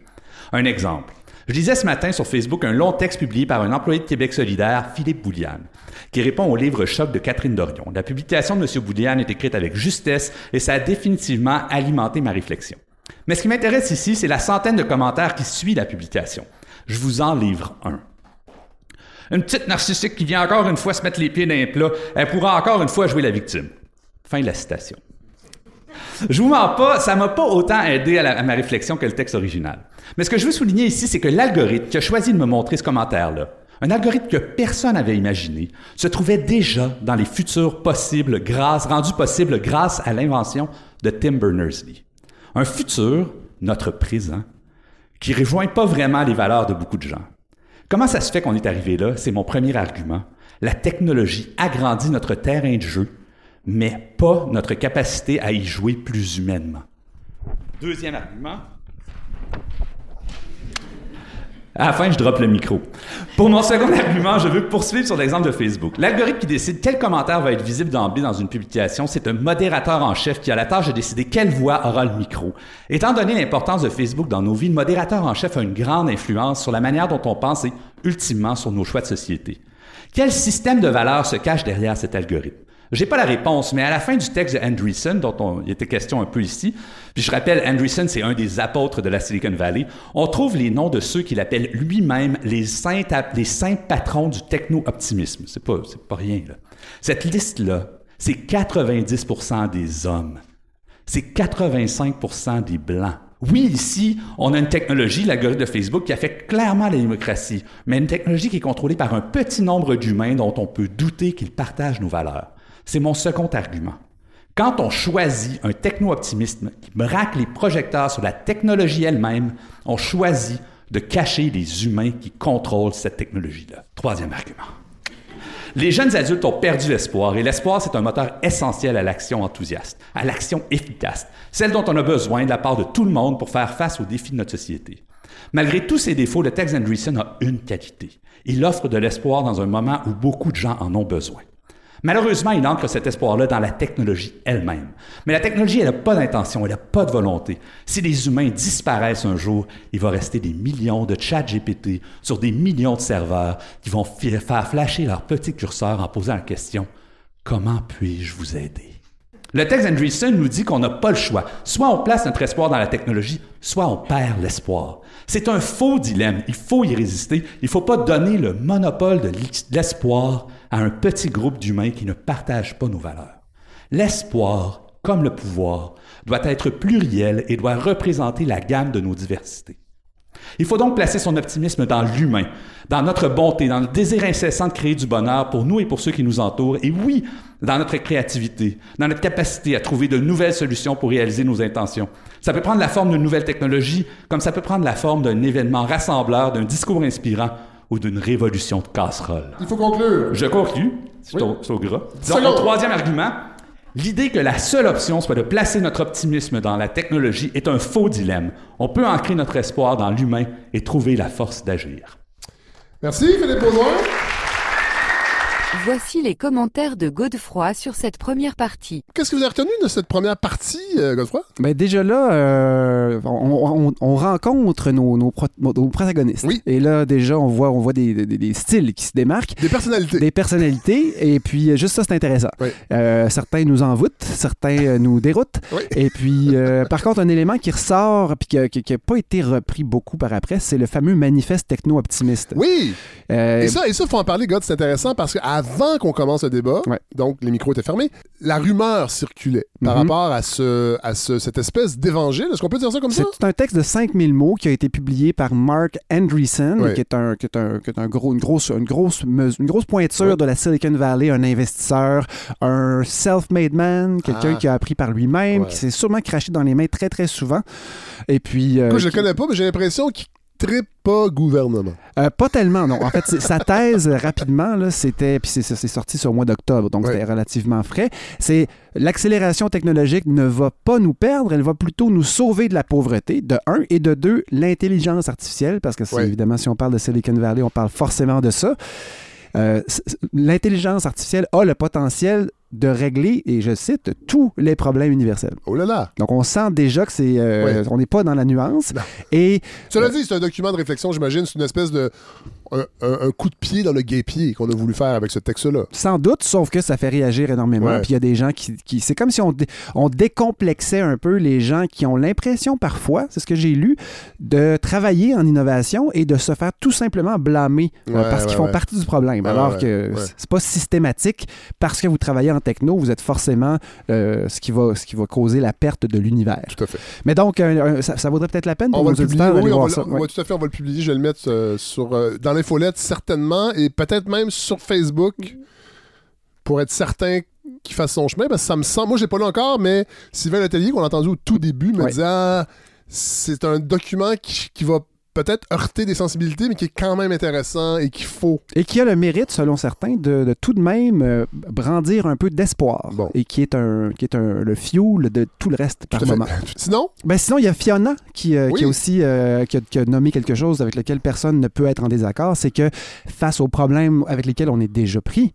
Un exemple. Je lisais ce matin sur Facebook un long texte publié par un employé de Québec solidaire, Philippe Bouliane, qui répond au livre Choc de Catherine Dorion. La publication de M. Bouliane est écrite avec justesse et ça a définitivement alimenté ma réflexion. Mais ce qui m'intéresse ici, c'est la centaine de commentaires qui suit la publication. Je vous en livre un. Une petite narcissique qui vient encore une fois se mettre les pieds dans les plats, elle pourra encore une fois jouer la victime. Fin de la citation. Je vous mens pas, ça m'a pas autant aidé à, ma réflexion que le texte original. Mais ce que je veux souligner ici, c'est que l'algorithme qui a choisi de me montrer ce commentaire-là, un algorithme que personne n'avait imaginé, se trouvait déjà dans les futurs possibles grâce, rendus possibles grâce à l'invention de Tim Berners-Lee. Un futur, notre présent, qui ne rejoint pas vraiment les valeurs de beaucoup de gens. Comment ça se fait qu'on est arrivé là? C'est mon premier argument. La technologie agrandit notre terrain de jeu, mais pas notre capacité à y jouer plus humainement. Deuxième argument. À la fin, je drop le micro. Pour mon second argument, je veux poursuivre sur l'exemple de Facebook. L'algorithme qui décide quel commentaire va être visible d'emblée dans une publication, c'est un modérateur en chef qui a la tâche de décider quelle voix aura le micro. Étant donné l'importance de Facebook dans nos vies, le modérateur en chef a une grande influence sur la manière dont on pense et, ultimement, sur nos choix de société. Quel système de valeurs se cache derrière cet algorithme? J'ai pas la réponse, mais à la fin du texte de Andreessen, dont on, il était question un peu ici, puis je rappelle, Andreessen, c'est un des apôtres de la Silicon Valley, on trouve les noms de ceux qu'il appelle lui-même les saints, les saints patrons du techno-optimisme. C'est pas, c'est pas rien, là. Cette liste-là, c'est 90% des hommes. C'est 85% des blancs. Oui, ici, on a une technologie, l'algorithme de Facebook, qui affecte clairement la démocratie, mais une technologie qui est contrôlée par un petit nombre d'humains dont on peut douter qu'ils partagent nos valeurs. C'est mon second argument. Quand on choisit un techno-optimisme qui braque les projecteurs sur la technologie elle-même, on choisit de cacher les humains qui contrôlent cette technologie-là. Troisième argument. Les jeunes adultes ont perdu l'espoir et l'espoir, c'est un moteur essentiel à l'action enthousiaste, à l'action efficace, celle dont on a besoin de la part de tout le monde pour faire face aux défis de notre société. Malgré tous ses défauts, le texte d'Andreessen a une qualité. Il offre de l'espoir dans un moment où beaucoup de gens en ont besoin. Malheureusement, il ancre cet espoir-là dans la technologie elle-même. Mais la technologie, elle n'a pas d'intention, elle n'a pas de volonté. Si les humains disparaissent un jour, il va rester des millions de chats GPT sur des millions de serveurs qui vont faire flasher leur petit curseur en posant la question Comment puis-je vous aider? Le texte d'Andreessen nous dit qu'on n'a pas le choix. Soit on place notre espoir dans la technologie, soit on perd l'espoir. C'est un faux dilemme. Il faut y résister. Il ne faut pas donner le monopole de l'espoir à un petit groupe d'humains qui ne partagent pas nos valeurs. L'espoir, comme le pouvoir, doit être pluriel et doit représenter la gamme de nos diversités. Il faut donc placer son optimisme dans l'humain, dans notre bonté, dans le désir incessant de créer du bonheur pour nous et pour ceux qui nous entourent, et oui, dans notre créativité, dans notre capacité à trouver de nouvelles solutions pour réaliser nos intentions. Ça peut prendre la forme d'une nouvelle technologie, comme ça peut prendre la forme d'un événement rassembleur, d'un discours inspirant ou d'une révolution de casserole. Il faut conclure. Je conclue. C'est oui. au, au gras. Disons, mon troisième argument, L'idée que la seule option soit de placer notre optimisme dans la technologie est un faux dilemme. On peut ancrer notre espoir dans l'humain et trouver la force d'agir. Merci, Philippe Baudouin. Voici les commentaires de Godefroy sur cette première partie. Qu'est-ce que vous avez retenu de cette première partie, euh, Godefroy? Ben déjà là, euh, on, on- on rencontre nos, nos pro- nos protagonistes. Oui. Et là, déjà, on voit, on voit des, des- des styles qui se démarquent. Des personnalités. Des personnalités. Et puis, euh, juste ça, c'est intéressant. Oui. Euh, certains nous envoûtent, certains nous déroutent. Oui. Et puis, euh, par contre, un élément qui ressort puis qui n'a pas été repris beaucoup par après, c'est le fameux manifeste techno-optimiste. Oui! Euh, Et ça, et ça, faut en parler, God, c'est intéressant parce qu'avant qu'on commence le débat, Ouais. donc les micros étaient fermés, la rumeur circulait par Mhm. rapport à, ce, à ce- cette espèce d'évangile. Est-ce qu'on peut dire ça comme ça? C'est un texte de 5000 mots qui a été publié par Mark Andreessen, Ouais. qui est, un, qui est, un, qui est un gros, une, grosse, une, grosse, une grosse pointure Ouais. de la Silicon Valley, un investisseur, un self-made man, quelqu'un Ah. qui a appris par lui-même, qui s'est sûrement craché dans les mains très, très souvent. Et puis... euh, Écoute, je le qui- connais pas, mais j'ai l'impression qu'il trippe pas gouvernement. euh, pas tellement, non. En fait, sa thèse, euh, rapidement, c'était, puis c'est, sorti sur le mois d'octobre, donc Ouais. c'était relativement frais, c'est l'accélération technologique ne va pas nous perdre, elle va plutôt nous sauver de la pauvreté, de un, et de deux, l'intelligence artificielle, parce que c'est Ouais. évidemment, si on parle de Silicon Valley, on parle forcément de ça. Euh, l'intelligence artificielle a le potentiel de régler, et je cite, tous les problèmes universels. Oh là là! Donc, on sent déjà que c'est, euh, Ouais. on n'est pas dans la nuance. Non. Et Cela dit, c'est un document de réflexion, j'imagine. C'est une espèce de. Un, un- un coup de pied dans le guépier qu'on a voulu faire avec ce texte-là. Sans doute, sauf que ça fait réagir énormément. Ouais. Puis il y a des gens qui. qui- c'est comme si on, dé- on décomplexait un peu les gens qui ont l'impression parfois, c'est ce que j'ai lu, de travailler en innovation et de se faire tout simplement blâmer euh, Ouais, parce qu'ils font partie du problème. Alors que c'est pas systématique. Parce que vous travaillez en techno, vous êtes forcément euh, ce, qui va, ce qui va causer la perte de l'univers. Tout à fait. Mais donc, euh, ça, ça vaudrait peut-être la peine pour On nos publier, oui, on va, ça. tout à fait, on va le publier. Je vais le mettre sur, euh, dans l'infolette, certainement, et peut-être même sur Facebook, pour être certain qu'il fasse son chemin, parce que ça me semble... Moi, je l'ai pas lu encore, mais Sylvain Letellier, qu'on a entendu au tout début, me Ouais. disait Ah, c'est un document qui, qui va peut-être heurter des sensibilités, mais qui est quand même intéressant et qu'il faut. Et qui a le mérite, selon certains, de, de tout de même euh, brandir un peu d'espoir. Bon. Et qui est, un, qui est un, le fuel de tout le reste par moment. Sinon, Ben sinon, il y a Fiona qui, euh, Oui. qui a aussi euh, qui a, qui a nommé quelque chose avec lequel personne ne peut être en désaccord, c'est que face aux problèmes avec lesquels on est déjà pris.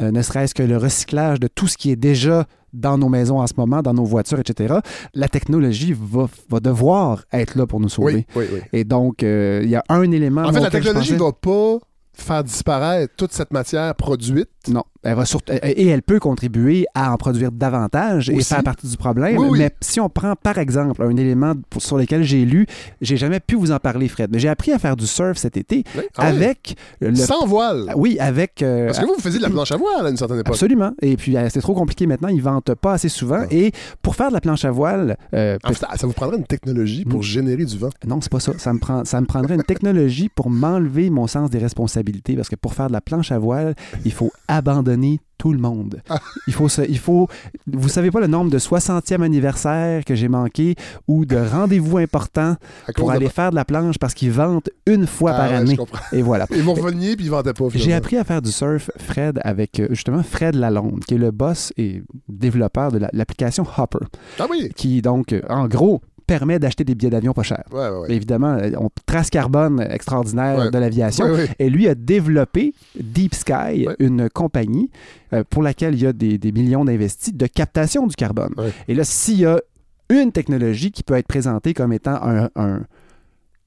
Euh, ne serait-ce que le recyclage de tout ce qui est déjà dans nos maisons en ce moment, dans nos voitures, etc., la technologie va, va devoir être là pour nous sauver. oui, oui, oui. Et donc, euh, il y a un élément... En fait, la technologie pensais- va pas faire disparaître toute cette matière produite. Non, elle va surtout, et elle peut contribuer à en produire davantage et Aussi. faire partie du problème. Oui, oui. Mais si on prend par exemple un élément pour- sur lequel j'ai lu, j'ai jamais pu vous en parler, Fred, mais j'ai appris à faire du surf cet été Oui. Ah avec le. Sans voile. Oui, avec. euh, Parce que vous, vous faisiez de la planche à voile à une certaine époque. Absolument. Et puis, euh, c'est trop compliqué maintenant. Ils vendent pas assez souvent. Ah. Et pour faire de la planche à voile, euh, En fait, ça vous prendrait une technologie pour Mm. générer du vent. Non, c'est pas ça. Ça me, prend, ça me prendrait une technologie pour m'enlever mon sens des responsabilités. Parce que pour faire de la planche à voile, il faut abandonner tout le monde. Il faut se, il faut, vous savez pas le nombre de 60e anniversaire que j'ai manqué ou de rendez-vous importants pour de- aller faire de la planche parce qu'ils vendent une fois Ah par ouais, année. Et voilà. Ils vont revenir puis ils vendaient pas. J'ai appris à faire du surf, Fred, avec euh, justement Fred Lalonde, qui est le boss et développeur de la- l'application Hopper, Ah oui. qui donc, euh, en gros, permet d'acheter des billets d'avion pas chers. Ouais, ouais, ouais. Évidemment, euh, on trace carbone extraordinaire de l'aviation. Et lui a développé Deep Sky, une compagnie euh, pour laquelle il y a des, des millions d'investis de captation du carbone. Et là, s'il y a une technologie qui peut être présentée comme étant un, un-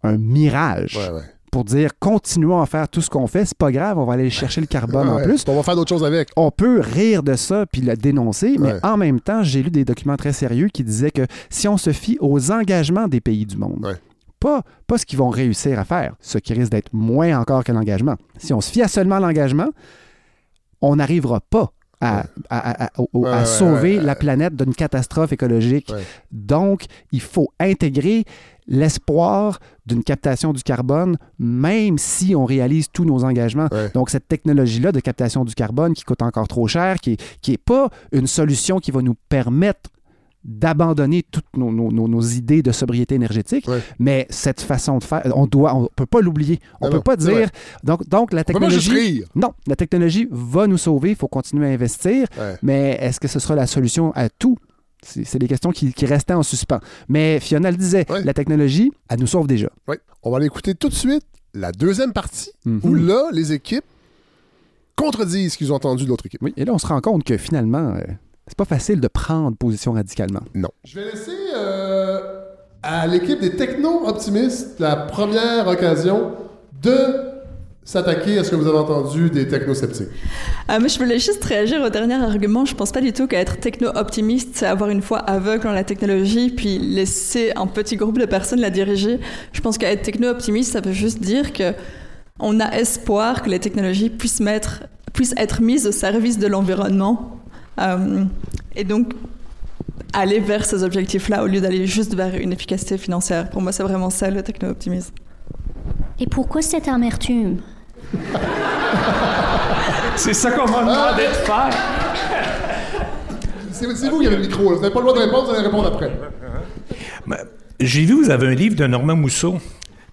un mirage. Pour dire continuons à faire tout ce qu'on fait, c'est pas grave, on va aller chercher le carbone Ouais, en plus. On va faire d'autres choses avec. On peut rire de ça puis le dénoncer, mais Ouais. en même temps, j'ai lu des documents très sérieux qui disaient que si on se fie aux engagements des pays du monde, Ouais. pas, pas ce qu'ils vont réussir à faire, ce qui risque d'être moins encore que l'engagement. Si on se fie à seulement l'engagement, on n'arrivera pas à, sauver la planète d'une catastrophe écologique. Donc, il faut intégrer l'espoir d'une captation du carbone, même si on réalise tous nos engagements. Ouais. Donc, cette technologie-là de captation du carbone qui coûte encore trop cher, qui n'est qui est pas une solution qui va nous permettre d'abandonner toutes nos, nos- nos- nos idées de sobriété énergétique, Ouais. mais cette façon de faire, on doit, on peut pas l'oublier. On Non, peut non, pas dire. Donc, donc la technologie. Non, la technologie va nous sauver. Il faut continuer à investir. Ouais. Mais est-ce que ce sera la solution à tout? C'est des questions qui, qui restaient en suspens. Mais Fiona le disait, la technologie, elle nous sauve déjà. Ouais. On va aller écouter tout de suite la deuxième partie Mhm. où là, les équipes contredisent ce qu'ils ont entendu de l'autre équipe. Oui, et là, on se rend compte que finalement, euh, c'est pas facile de prendre position radicalement. Non. Je vais laisser euh, à l'équipe des techno-optimistes la première occasion de s'attaquer à ce que vous avez entendu des technosceptiques. Ah, mais je voulais juste réagir au dernier argument. Je pense pas du tout qu'être techno-optimiste, c'est avoir une foi aveugle en la technologie, puis laisser un petit groupe de personnes la diriger. Je pense qu'être techno-optimiste, ça veut juste dire que on a espoir que les technologies puissent, mettre, puissent être mises au service de l'environnement. Euh, et donc, aller vers ces objectifs-là au lieu d'aller juste vers une efficacité financière. Pour moi, c'est vraiment ça le techno-optimisme. Et pourquoi cette amertume? C'est ça qu'on m'a demandé de faire. C'est c'est vous qui avez le micro. là. Vous n'avez pas le droit de répondre, vous allez répondre après. J'ai vu, vous avez un livre de Normand Mousseau.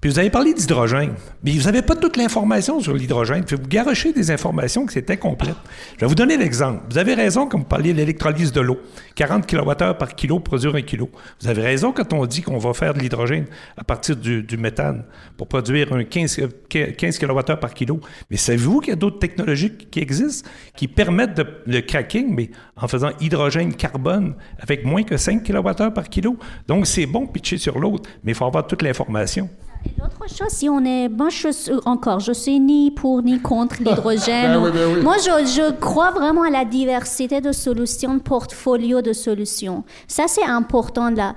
Vous avez parlé d'hydrogène. Mais vous n'avez pas toute l'information sur l'hydrogène. Vous garochez des informations que c'est incomplète. Je vais vous donner l'exemple. Vous avez raison quand vous parliez de l'électrolyse de l'eau. 40 kWh par kilo pour produire un kilo. Vous avez raison quand on dit qu'on va faire de l'hydrogène à partir du, méthane pour produire un 15, euh, 15 kWh par kilo. Mais savez-vous qu'il y a d'autres technologies qui existent qui permettent le cracking, mais en faisant hydrogène-carbone avec moins que 5 kWh par kilo? Donc c'est bon pitcher sur l'autre, mais il faut avoir toute l'information. L'autre chose, si on est, moi je suis, encore, je suis ni pour ni contre l'hydrogène. Ben oui, ben oui. Moi, je, je crois vraiment à la diversité de solutions, de portfolio de solutions. Ça, c'est important là.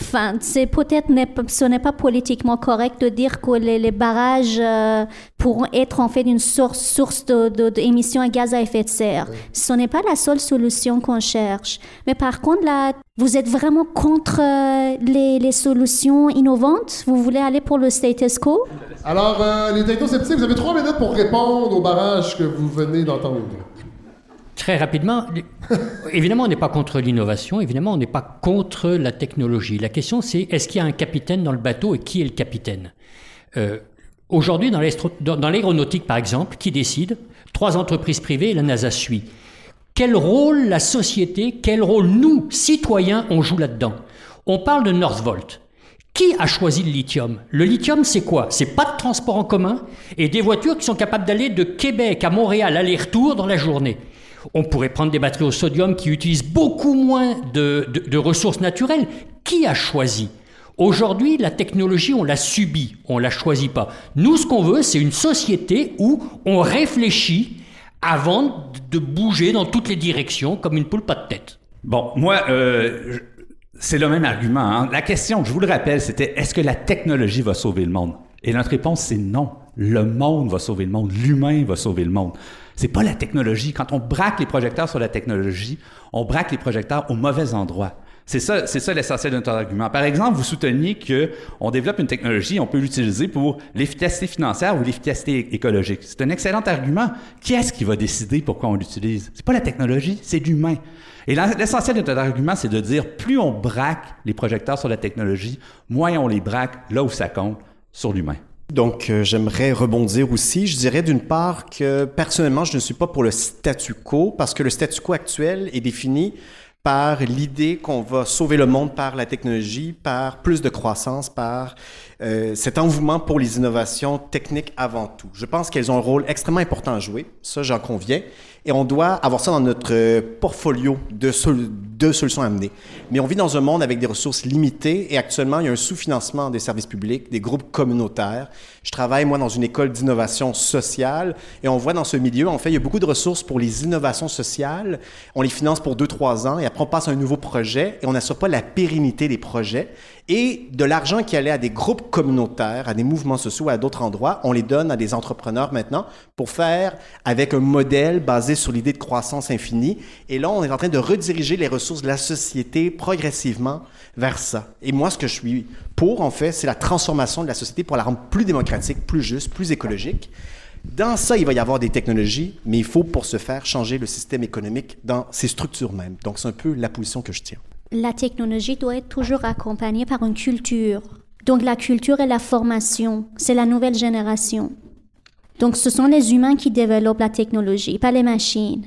Enfin, c'est peut-être, ce n'est pas politiquement correct de dire que les, les barrages euh, pourront être en fait une source, source de, de- d'émissions à gaz à effet de serre. Ce n'est pas la seule solution qu'on cherche. Mais par contre, là, vous êtes vraiment contre euh, les, les solutions innovantes? Vous voulez aller pour le status quo? Alors, euh, les technosceptiques, vous avez trois minutes pour répondre au barrage que vous venez d'entendre. Très rapidement, évidemment, on n'est pas contre l'innovation, évidemment, on n'est pas contre la technologie. La question, c'est est-ce qu'il y a un capitaine dans le bateau et qui est le capitaine? Euh, Aujourd'hui, dans l'aéronautique, par exemple, qui décide? Trois entreprises privées et la NASA suit. Quel rôle la société, quel rôle nous, citoyens, on joue là-dedans? On parle de Northvolt. Qui a choisi le lithium? Le lithium, c'est quoi? C'est pas de transport en commun et des voitures qui sont capables d'aller de Québec à Montréal aller-retour dans la journée. On pourrait prendre des batteries au sodium qui utilisent beaucoup moins de, de- ressources naturelles. Qui a choisi? Aujourd'hui, la technologie, on l'a subie, on la choisit pas. Nous, ce qu'on veut, c'est une société où on réfléchit avant de bouger dans toutes les directions comme une poule pas de tête. Bon, moi, euh, c'est le même argument. hein. La question, je vous le rappelle, c'était est-ce que la technologie va sauver le monde? Et notre réponse, c'est non. Le monde va sauver le monde. L'humain va sauver le monde. C'est pas la technologie. Quand on braque les projecteurs sur la technologie, on braque les projecteurs au mauvais endroit. C'est ça, c'est ça l'essentiel de notre argument. Par exemple, vous souteniez que on développe une technologie, on peut l'utiliser pour l'efficacité financière ou l'efficacité écologique. C'est un excellent argument. Qui est-ce qui va décider pourquoi on l'utilise? C'est pas la technologie, c'est l'humain. Et l'essentiel de notre argument, c'est de dire plus on braque les projecteurs sur la technologie, moins on les braque là où ça compte, sur l'humain. Donc, euh, j'aimerais rebondir aussi. Je dirais d'une part que personnellement, je ne suis pas pour le statu quo parce que le statu quo actuel est défini par l'idée qu'on va sauver le monde par la technologie, par plus de croissance, par euh, cet engouement pour les innovations techniques avant tout. Je pense qu'elles ont un rôle extrêmement important à jouer, ça j'en conviens, et on doit avoir ça dans notre euh, portfolio de, sol- de solutions à amener. Mais on vit dans un monde avec des ressources limitées et actuellement il y a un sous-financement des services publics, des groupes communautaires. Je travaille moi dans une école d'innovation sociale et on voit dans ce milieu, en fait, il y a beaucoup de ressources pour les innovations sociales. On les finance pour deux, trois ans et après on passe à un nouveau projet et on n'assure pas la pérennité des projets. Et de l'argent qui allait à des groupes communautaires, à des mouvements sociaux, à d'autres endroits, on les donne à des entrepreneurs maintenant pour faire avec un modèle basé sur l'idée de croissance infinie. Et là, on est en train de rediriger les ressources de la société progressivement vers ça. Et moi, ce que je suis pour, en fait, c'est la transformation de la société pour la rendre plus démocratique, plus juste, plus écologique. Dans ça, il va y avoir des technologies, mais il faut pour ce faire changer le système économique dans ses structures même. Donc, c'est un peu la position que je tiens. La technologie doit être toujours accompagnée par une culture. Donc la culture et la formation, c'est la nouvelle génération. Donc ce sont les humains qui développent la technologie, pas les machines.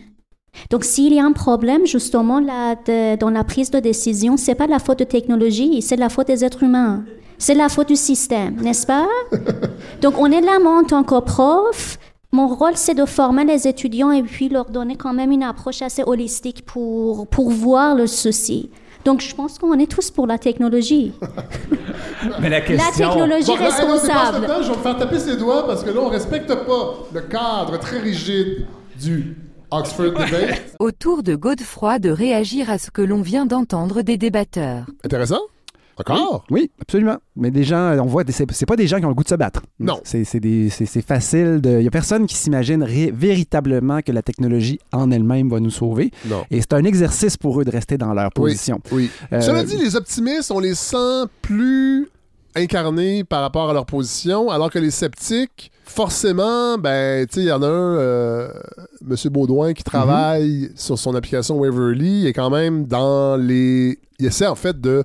Donc s'il y a un problème justement là, de- dans la prise de décision, c'est pas la faute de technologie, c'est la faute des êtres humains. C'est la faute du système, n'est-ce pas? Donc on est là, moi, en tant que prof, Mon rôle, c'est de former les étudiants et puis leur donner quand même une approche assez holistique pour, pour voir le souci. Donc, je pense qu'on est tous pour la technologie. Mais la La question... technologie Bon, là, hey, non, dépasse le responsable. temps, je vais me faire taper ses doigts parce que là, on respecte pas le cadre très rigide du Oxford Debate. Au tour de Godefroy de réagir à ce que l'on vient d'entendre des débatteurs. Intéressant? Encore? Oui, absolument. Mais des gens, on voit, c'est pas des gens qui ont le goût de se battre. Non. C'est facile. Il y a personne qui s'imagine véritablement que la technologie en elle-même va nous sauver. Non. Et c'est un exercice pour eux de rester dans leur Oui, position. oui. Euh, Cela dit, les optimistes, on les sent plus incarnés par rapport à leur position, alors que les sceptiques, forcément, ben, tu sais, il y en a un, euh, M. Baudouin, qui travaille sur son application Waverly, est quand même dans les... Il essaie, en fait, de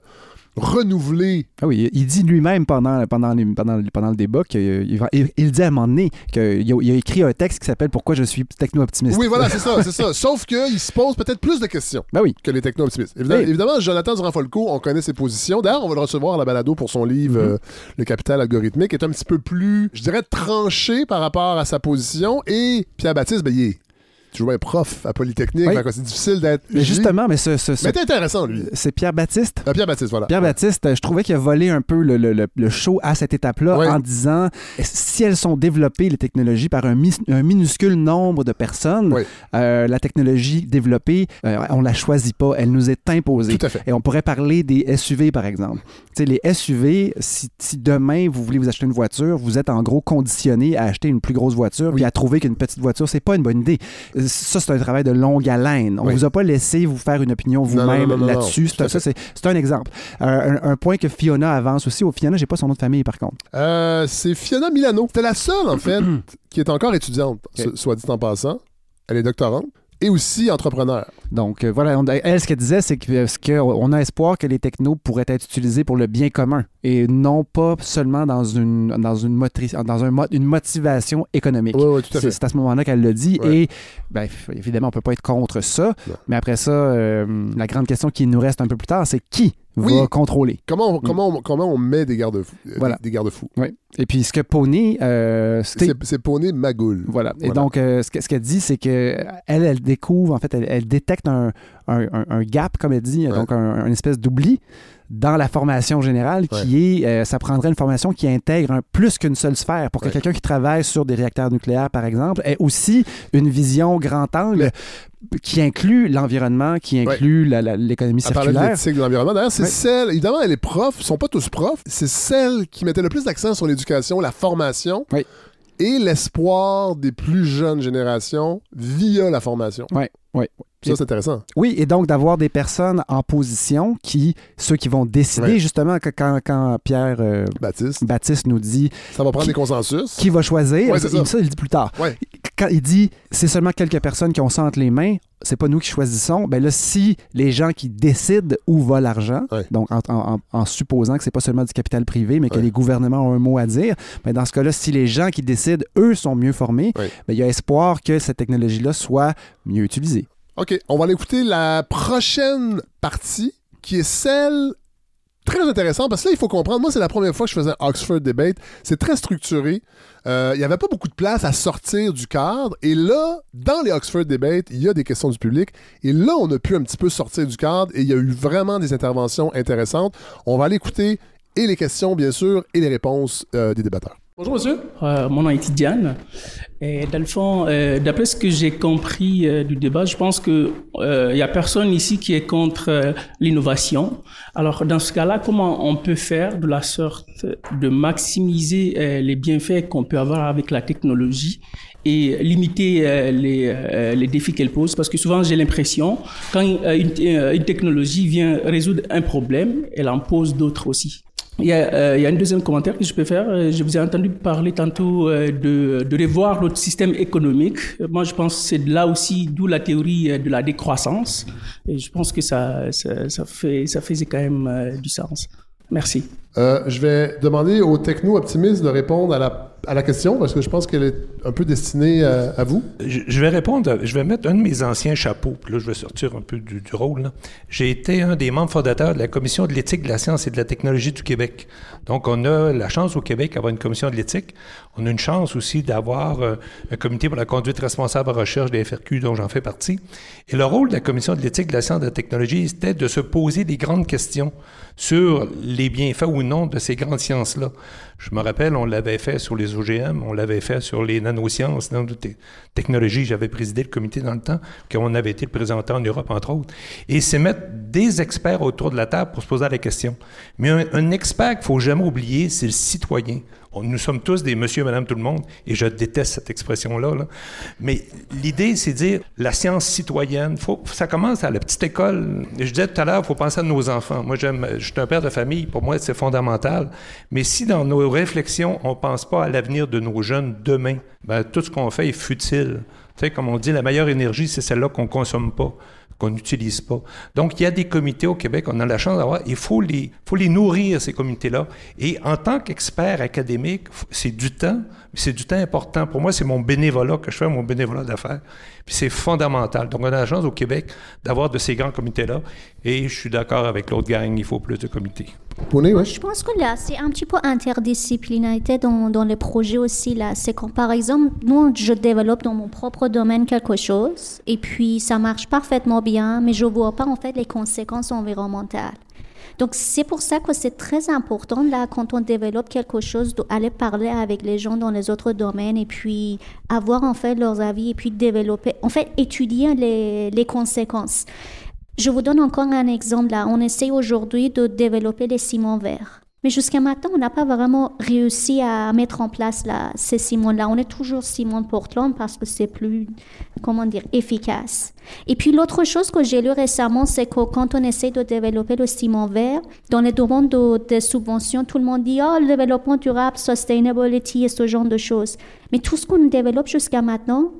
renouveler Ah oui, il dit lui-même pendant, pendant, pendant, pendant le débat qu'il va- il, il dit à un moment donné qu'il a, il a écrit un texte qui s'appelle Pourquoi je suis techno-optimiste. Oui, voilà, c'est ça, c'est ça. Sauf qu'il se pose peut-être plus de questions Ben oui. que les techno-optimistes. Évidemment, Oui. évidemment, Jonathan Durand-Folco, on connaît ses positions. D'ailleurs, on va le recevoir à la balado pour son livre Mhm. euh, Le capital algorithmique, est un petit peu plus, je dirais, tranché par rapport à sa position. Et Pierre Baptiste, ben, il est toujours un prof à Polytechnique, Oui. c'est difficile d'être... Mais justement, mais ce, ce- ce- Mais intéressant, lui. c'est Pierre Baptiste. Euh, Pierre Baptiste, voilà. Pierre Baptiste, euh, je trouvais qu'il a volé un peu le, le- le- le show à cette étape-là Ouais. en disant si elles sont développées, les technologies, par un, minuscule nombre de personnes, Ouais. euh, la technologie développée, euh, on la choisit pas, elle nous est imposée. Tout à fait. Et on pourrait parler des SUV, par exemple. Tu sais, les SUV, si, si demain vous voulez vous acheter une voiture, vous êtes en gros conditionné à acheter une plus grosse voiture puis à trouver qu'une petite voiture, c'est pas une bonne idée. Ça, c'est un travail de longue haleine. On Oui. vous a pas laissé vous faire une opinion vous-même là-dessus. C'est- un exemple. Euh, un, un point que Fiona avance aussi. Au Fiona, j'ai pas son nom de famille, par contre. Euh, c'est Fiona Milano. C'était la seule, en fait, qui est encore étudiante, soit dit en passant. Elle est doctorante et aussi entrepreneur. Donc, euh, voilà, on- elle, ce qu'elle disait, c'est que- euh, ce que on a espoir que les technos pourraient être utilisés pour le bien commun et non pas seulement dans une, dans une, motrice, dans un, mo- une motivation économique. Oui, oui, tout à C'est fait. c'est à ce moment-là qu'elle le dit. Et ben, évidemment, on peut pas être contre ça. Non. Mais après ça, euh, la grande question qui nous reste un peu plus tard, c'est qui Oui. va contrôler? Comment on, comment, on, comment on met des garde-fous? euh, Voilà. Des, des garde-fous? Oui. Et puis, ce que Pony, euh, c'était- C'est c'est Poney Magoul. Voilà. Et Voilà. donc, euh, ce que- ce qu'elle dit, c'est que elle, elle découvre, en fait, elle, elle détecte un, un- gap, comme elle dit, Ouais. donc un, une espèce d'oubli dans la formation générale qui est, euh, ça prendrait une formation qui intègre un- plus qu'une seule sphère pour que Ouais. quelqu'un qui travaille sur des réacteurs nucléaires, par exemple, ait aussi une vision grand angle qui inclut l'environnement, qui inclut l'économie Elle parlait de circulaire. l'éthique de l'environnement. D'ailleurs, c'est Ouais. celle, évidemment, elle est prof, ils sont pas tous profs, c'est celle qui mettait le plus d'accent sur l'éducation, la formation et l'espoir des plus jeunes générations via la formation. Oui, oui. Ça, c'est intéressant. Oui, et donc d'avoir des personnes en position qui, ceux qui vont décider, Ouais. justement, que quand, quand Pierre euh, Baptiste, Baptiste nous dit ça va prendre Qui- des consensus. qui va choisir. Ouais, c'est il, ça. il dit plus tard. Ouais. Quand il dit c'est seulement quelques personnes qui ont ça entre les mains, c'est pas nous qui choisissons. Ben là, si les gens qui décident où va l'argent, donc en, en- en- en supposant que c'est pas seulement du capital privé, mais que les gouvernements ont un mot à dire, ben dans ce cas-là, si les gens qui décident, eux, sont mieux formés, ben il y a espoir que cette technologie-là soit mieux utilisée. OK, on va aller écouter la prochaine partie qui est celle très intéressante parce que là, il faut comprendre. Moi, c'est la première fois que je faisais un Oxford Debate. C'est très structuré. Euh, il n'y avait pas beaucoup de place à sortir du cadre. Et là, dans les Oxford Debate, il y a des questions du public. Et là, on a pu un petit peu sortir du cadre et il y a eu vraiment des interventions intéressantes. On va aller écouter et les questions, bien sûr, et les réponses euh, des débatteurs. Bonjour, monsieur. Euh, mon nom est Diane. Et dans euh, d'après ce que j'ai compris euh, du débat, je pense que euh, il y a personne ici qui est contre euh, l'innovation. Alors, dans ce cas-là, comment on peut faire de la sorte de maximiser euh, les bienfaits qu'on peut avoir avec la technologie et limiter euh, les, euh, défis qu'elle pose? Parce que souvent, j'ai l'impression, quand euh, euh, une technologie vient résoudre un problème, elle en pose d'autres aussi. Il y, a, euh, il y a un deuxième commentaire que je peux faire. Euh, Je vous ai entendu parler tantôt euh, de, de revoir notre système économique. Moi, je pense que c'est là aussi d'où la théorie euh, de la décroissance. Et je pense que ça, ça, ça, fait, ça faisait quand même euh, du sens. Merci. Euh, je vais demander aux techno-optimistes de répondre à la à la question parce que je pense qu'elle est un peu destinée à, à vous. Je, je vais répondre, je vais mettre un de mes anciens chapeaux, puis là je vais sortir un peu du, du rôle. J'ai été un des membres fondateurs de la Commission de l'éthique de la science et de la technologie du Québec. Donc on a la chance au Québec d'avoir une commission de l'éthique. On a une chance aussi d'avoir euh, un comité pour la conduite responsable en recherche des FRQ dont j'en fais partie. Et le rôle de la Commission de l'éthique de la science et de la technologie, c'était de se poser des grandes questions sur les bienfaits ou non de ces grandes sciences-là. Je me rappelle, on l'avait fait sur les OGM, on l'avait fait sur les nanosciences, nanotechnologies. J'avais présidé le comité dans le temps, qu'on avait été le présenté en Europe, entre autres. Et c'est mettre des experts autour de la table pour se poser la question. Mais un, un expert qu'il faut jamais oublier, c'est le citoyen. Nous sommes tous des monsieur, madame, tout le monde, et je déteste cette expression-là. là. Mais l'idée, c'est de dire la science citoyenne. Ça commence à la petite école. Je disais tout à l'heure, il faut penser à nos enfants. Moi, j'aime, je suis un père de famille, pour moi, c'est fondamental. Mais si dans nos réflexions, on ne pense pas à l'avenir de nos jeunes demain, ben, tout ce qu'on fait est futile. Tu sais, comme on dit, la meilleure énergie, c'est celle-là qu'on ne consomme pas qu'on n'utilise pas. Donc, il y a des comités au Québec, on a la chance d'avoir, il faut les, faut les nourrir, ces comités-là. Et en tant qu'expert académique, c'est du temps, c'est du temps important. Pour moi, c'est mon bénévolat que je fais, mon bénévolat d'affaires. Puis c'est fondamental. Donc, on a la chance au Québec d'avoir de ces grands comités-là. Et je suis d'accord avec l'autre gang, il faut plus de comités. Poney, ouais. Je pense que là, c'est un petit peu interdisciplinarité dans, dans les projets aussi. là. C'est quand, par exemple, nous, je développe dans mon propre domaine quelque chose, et puis ça marche parfaitement bien, mais je ne vois pas en fait les conséquences environnementales. Donc, c'est pour ça que c'est très important, là, quand on développe quelque chose, d'aller parler avec les gens dans les autres domaines et puis avoir, en fait, leurs avis et puis développer, en fait, étudier les, les conséquences. Je vous donne encore un exemple là. On essaie aujourd'hui de développer les ciments verts. Mais jusqu'à maintenant, on n'a pas vraiment réussi à mettre en place là, ces ciments-là. On est toujours de Portland parce que c'est plus, comment dire, efficace. Et puis l'autre chose que j'ai lu récemment, c'est que quand on essaie de développer le ciment vert, dans les demandes de, de subventions, tout le monde dit, oh, le développement durable, sustainability et ce genre de choses. Mais tout ce qu'on développe jusqu'à maintenant,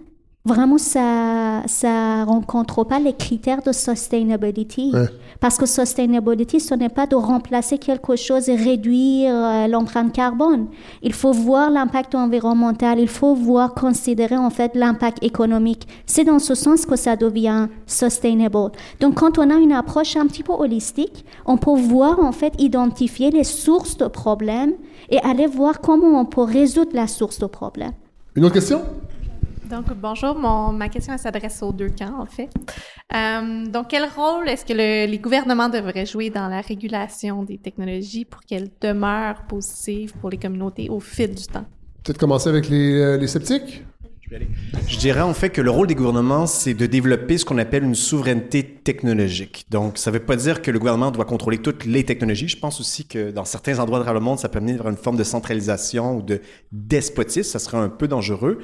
Vraiment, ça ça rencontre pas les critères de sustainability. Ouais. Parce que sustainability, ce n'est pas de remplacer quelque chose et réduire euh, l'empreinte carbone. Il faut voir l'impact environnemental, il faut voir, considérer en fait l'impact économique. C'est dans ce sens que ça devient sustainable. Donc, quand on a une approche un petit peu holistique, on peut voir en fait identifier les sources de problèmes et aller voir comment on peut résoudre la source de problème. Une autre question? Donc, bonjour. Mon, ma question elle s'adresse aux deux camps, en fait. Euh, donc, quel rôle est-ce que le- les gouvernements devraient jouer dans la régulation des technologies pour qu'elles demeurent positives pour les communautés au fil du temps? Peut-être commencer avec les, euh, les sceptiques? Je dirais en fait que le rôle des gouvernements, c'est de développer ce qu'on appelle une souveraineté technologique. Donc, ça ne veut pas dire que le gouvernement doit contrôler toutes les technologies. Je pense aussi que dans certains endroits de le monde, ça peut amener vers une forme de centralisation ou de despotisme. Ça serait un peu dangereux.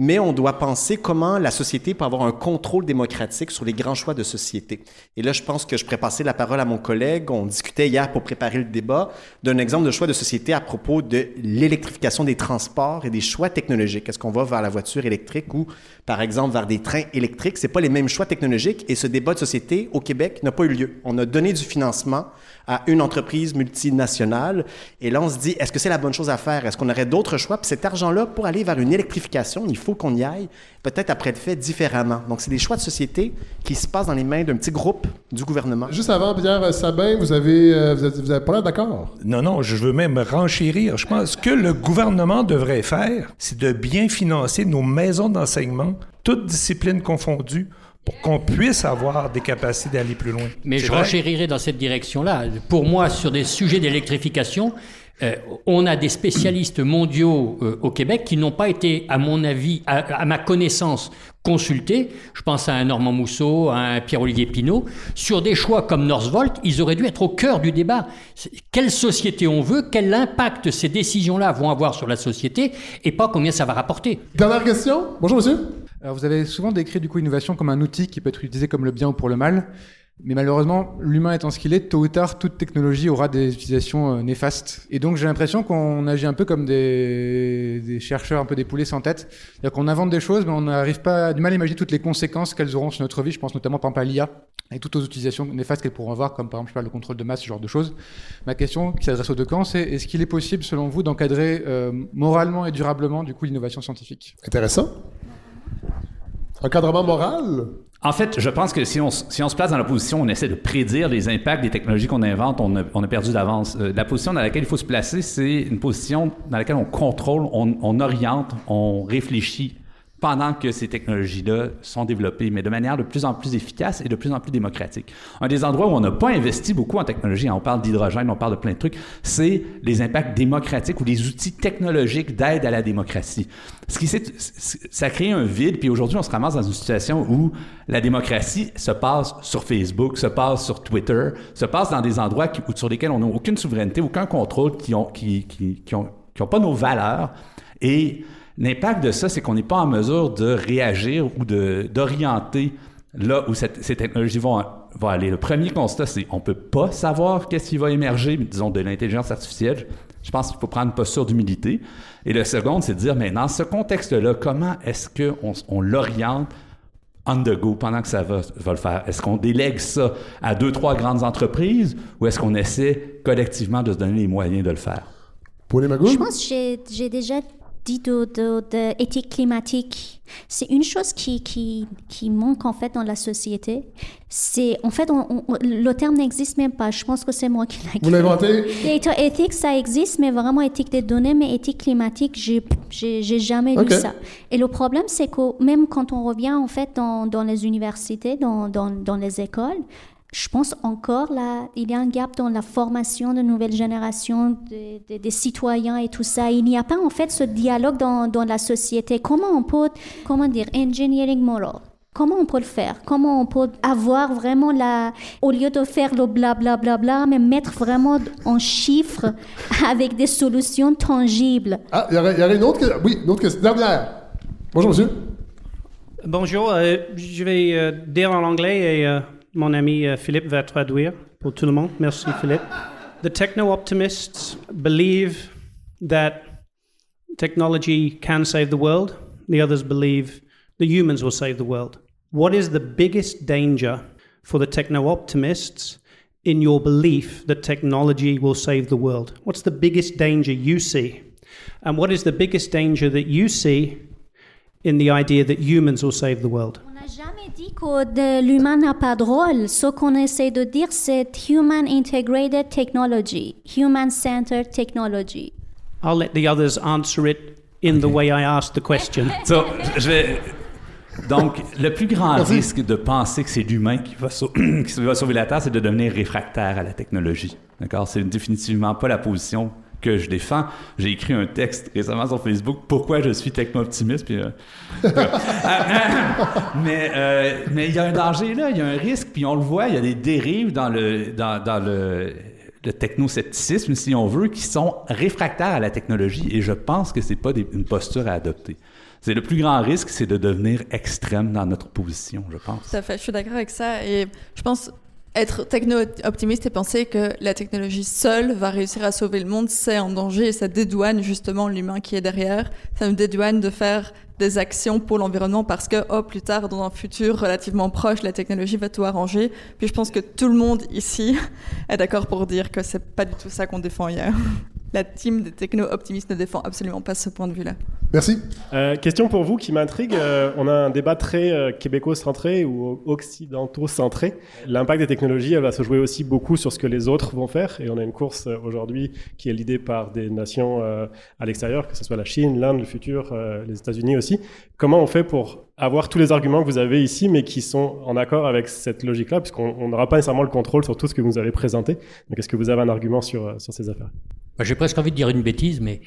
Mais on doit penser comment la société peut avoir un contrôle démocratique sur les grands choix de société. Et là, je pense que je pourrais passer la parole à mon collègue. On discutait hier pour préparer le débat d'un exemple de choix de société à propos de l'électrification des transports et des choix technologiques. Est-ce qu'on va vers la voiture électrique ou, par exemple, vers des trains électriques? C'est pas les mêmes choix technologiques et ce débat de société au Québec n'a pas eu lieu. On a donné du financement à une entreprise multinationale et là, on se dit, est-ce que c'est la bonne chose à faire? Est-ce qu'on aurait d'autres choix? Puis cet argent-là, pour aller vers une électrification, il faut qu'on y aille, peut-être après le fait différemment. Donc, c'est des choix de société qui se passent dans les mains d'un petit groupe du gouvernement. Juste avant, Pierre Sabin, vous avez, euh, vous êtes- vous avez pas l'air d'accord? Non, non, je veux même renchérir. Je pense que le gouvernement devrait faire, c'est de bien financer nos maisons d'enseignement, toutes disciplines confondues, pour qu'on puisse avoir des capacités d'aller plus loin. Mais je renchérirai dans cette direction-là. Pour moi, sur des sujets d'électrification, euh, on a des spécialistes mondiaux euh, au Québec qui n'ont pas été, à mon avis, à, à ma connaissance, consultés. Je pense à un Normand Mousseau, à un Pierre-Olivier Pinault. Sur des choix comme Northvolt, ils auraient dû être au cœur du débat. Quelle société on veut, quel impact ces décisions-là vont avoir sur la société, et pas combien ça va rapporter. Dernière question. Bonjour, monsieur. Alors, vous avez souvent décrit du coup l'innovation comme un outil qui peut être utilisé comme le bien ou pour le mal. Mais malheureusement, l'humain étant ce qu'il est, tôt ou tard, toute technologie aura des utilisations euh, néfastes. Et donc j'ai l'impression qu'on agit un peu comme des, des chercheurs, un peu des poulets sans tête. C'est-à-dire qu'on invente des choses, mais on n'arrive pas, du mal à imaginer toutes les conséquences qu'elles auront sur notre vie. Je pense notamment par exemple à l'IA et toutes aux utilisations néfastes qu'elles pourront avoir, comme par exemple je parle, le contrôle de masse, ce genre de choses. Ma question qui s'adresse aux deux camps, c'est est-ce qu'il est possible, selon vous, d'encadrer euh, moralement et durablement du coup l'innovation scientifique? Intéressant. Encadrement moral? En fait, je pense que si on, si on se place dans la position on essaie de prédire les impacts des technologies qu'on invente, on a, perdu d'avance. Euh, la position dans laquelle il faut se placer, c'est une position dans laquelle on contrôle, on, on oriente, on réfléchit pendant que ces technologies-là sont développées, mais de manière de plus en plus efficace et de plus en plus démocratique. Un des endroits où on n'a pas investi beaucoup en technologie, on parle d'hydrogène, on parle de plein de trucs, c'est les impacts démocratiques ou les outils technologiques d'aide à la démocratie. Ce qui ça crée un vide, puis aujourd'hui on se ramasse dans une situation où la démocratie se passe sur Facebook, se passe sur Twitter, se passe dans des endroits qui, sur lesquels on n'a aucune souveraineté, aucun contrôle, qui ont, qui, qui, qui ont, qui ont pas nos valeurs et L'impact de ça, c'est qu'on n'est pas en mesure de réagir ou d'orienter là où cette, ces technologies vont, vont, aller. Le premier constat, c'est qu'on ne peut pas savoir qu'est-ce qui va émerger, disons, de l'intelligence artificielle. Je pense qu'il faut prendre une posture d'humilité. Et le second, c'est de dire, mais dans ce contexte-là, comment est-ce qu'on on, l'oriente on the go pendant que ça va, va le faire? Est-ce qu'on délègue ça à deux, trois grandes entreprises ou est-ce qu'on essaie collectivement de se donner les moyens de le faire? Pour les Je pense que j'ai déjà d'éthique climatique, c'est une chose qui, qui, qui, manque en fait dans la société. C'est en fait, le terme n'existe même pas. Je pense que c'est moi qui l'ai. Vous l'inventez Éthique, ça existe, mais vraiment éthique des données, mais éthique climatique, j'ai, j'ai, jamais lu ça. Et le problème, c'est que même quand on revient en fait dans, dans les universités, dans, dans, dans les écoles, je pense encore là, il y a un gap dans la formation de nouvelles générations des citoyens et tout ça. Il n'y a pas en fait ce dialogue dans, dans, la société. Comment on peut, comment dire, engineering moral? Comment on peut le faire? Comment on peut avoir vraiment la... Au lieu de faire le blablabla, bla, bla, bla, mais mettre vraiment en chiffres avec des solutions tangibles? Ah, il y, aurait, une autre question. Oui, une autre question. Dernière. Bonjour, monsieur. Bonjour. Euh, je vais euh, dire en anglais et... Euh, mon ami euh, Philippe va traduire pour tout le monde. Merci Philippe. The techno optimists believe that technology can save the world. The others believe the humans will save the world. What is the biggest danger for the techno optimists in your belief that technology will save the world? What's the biggest danger you see? And what is the biggest danger that you see in the idea that humans will save the world? Jamais dit que l'humain n'a pas de rôle. Ce qu'on essaie de dire, c'est Human Integrated Technology, Human Centered Technology. I'll let the others answer it in the way I asked the question. So, je vais... Donc, le plus grand risque de penser que c'est l'humain qui, va qui va sauver la Terre, c'est de devenir réfractaire à la technologie. D'accord? C'est définitivement pas la position que je défends. J'ai écrit un texte récemment sur Facebook, pourquoi je suis techno-optimiste. Puis, euh, mais euh, mais il y a un danger là, il y a un risque, puis on le voit, il y a des dérives dans le, dans, dans le, le technoscepticisme, si on veut, qui sont réfractaires à la technologie, et je pense que c'est pas une posture à adopter. C'est le plus grand risque, c'est de devenir extrême dans notre position, je pense. Tout à fait, je suis d'accord avec ça, et je pense être techno-optimiste et penser que la technologie seule va réussir à sauver le monde, c'est en danger et ça dédouane justement l'humain qui est derrière. Ça nous dédouane de faire des actions pour l'environnement parce que, oh, plus tard, dans un futur relativement proche, la technologie va tout arranger. Puis je pense que tout le monde ici est d'accord pour dire que c'est pas du tout ça qu'on défend hier la team des techno-optimistes ne défend absolument pas ce point de vue-là. Merci. Euh, question pour vous qui m'intrigue. Euh, on a un débat très euh, québéco-centré ou occidentaux-centré. L'impact des technologies, elle va se jouer aussi beaucoup sur ce que les autres vont faire. Et on a une course aujourd'hui qui est l'idée par des nations à l'extérieur, que ce soit la Chine, l'Inde, le futur, les États-Unis aussi. Comment on fait pour avoir tous les arguments que vous avez ici, mais qui sont en accord avec cette logique-là, puisqu'on n'aura pas nécessairement le contrôle sur tout ce que vous avez présenté. Donc, est-ce que vous avez un argument sur, sur ces affaires? Bah, J'ai presque envie de dire une bêtise, mais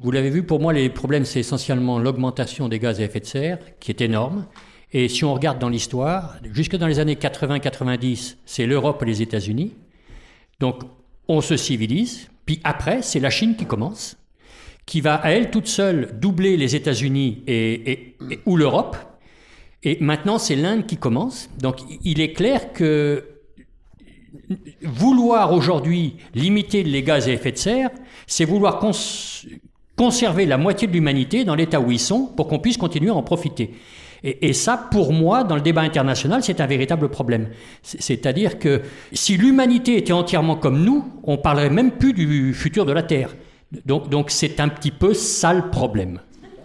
vous l'avez vu, pour moi, les problèmes, c'est essentiellement l'augmentation des gaz à effet de serre, qui est énorme. Et si on regarde dans l'histoire, jusque dans les années 80-90, c'est l'Europe et les États-Unis. Donc, on se civilise. Puis après, c'est la Chine qui commence, qui va à elle toute seule doubler les États-Unis et, ou l'Europe. Et maintenant, c'est l'Inde qui commence. Donc, il est clair que vouloir aujourd'hui limiter les gaz à effet de serre, c'est vouloir conserver la moitié de l'humanité dans l'état où ils sont pour qu'on puisse continuer à en profiter. Et, ça, pour moi, dans le débat international, c'est un véritable problème. C'est-à-dire que si l'humanité était entièrement comme nous, on parlerait même plus du futur de la Terre. Donc, donc c'est un petit peu ça le problème.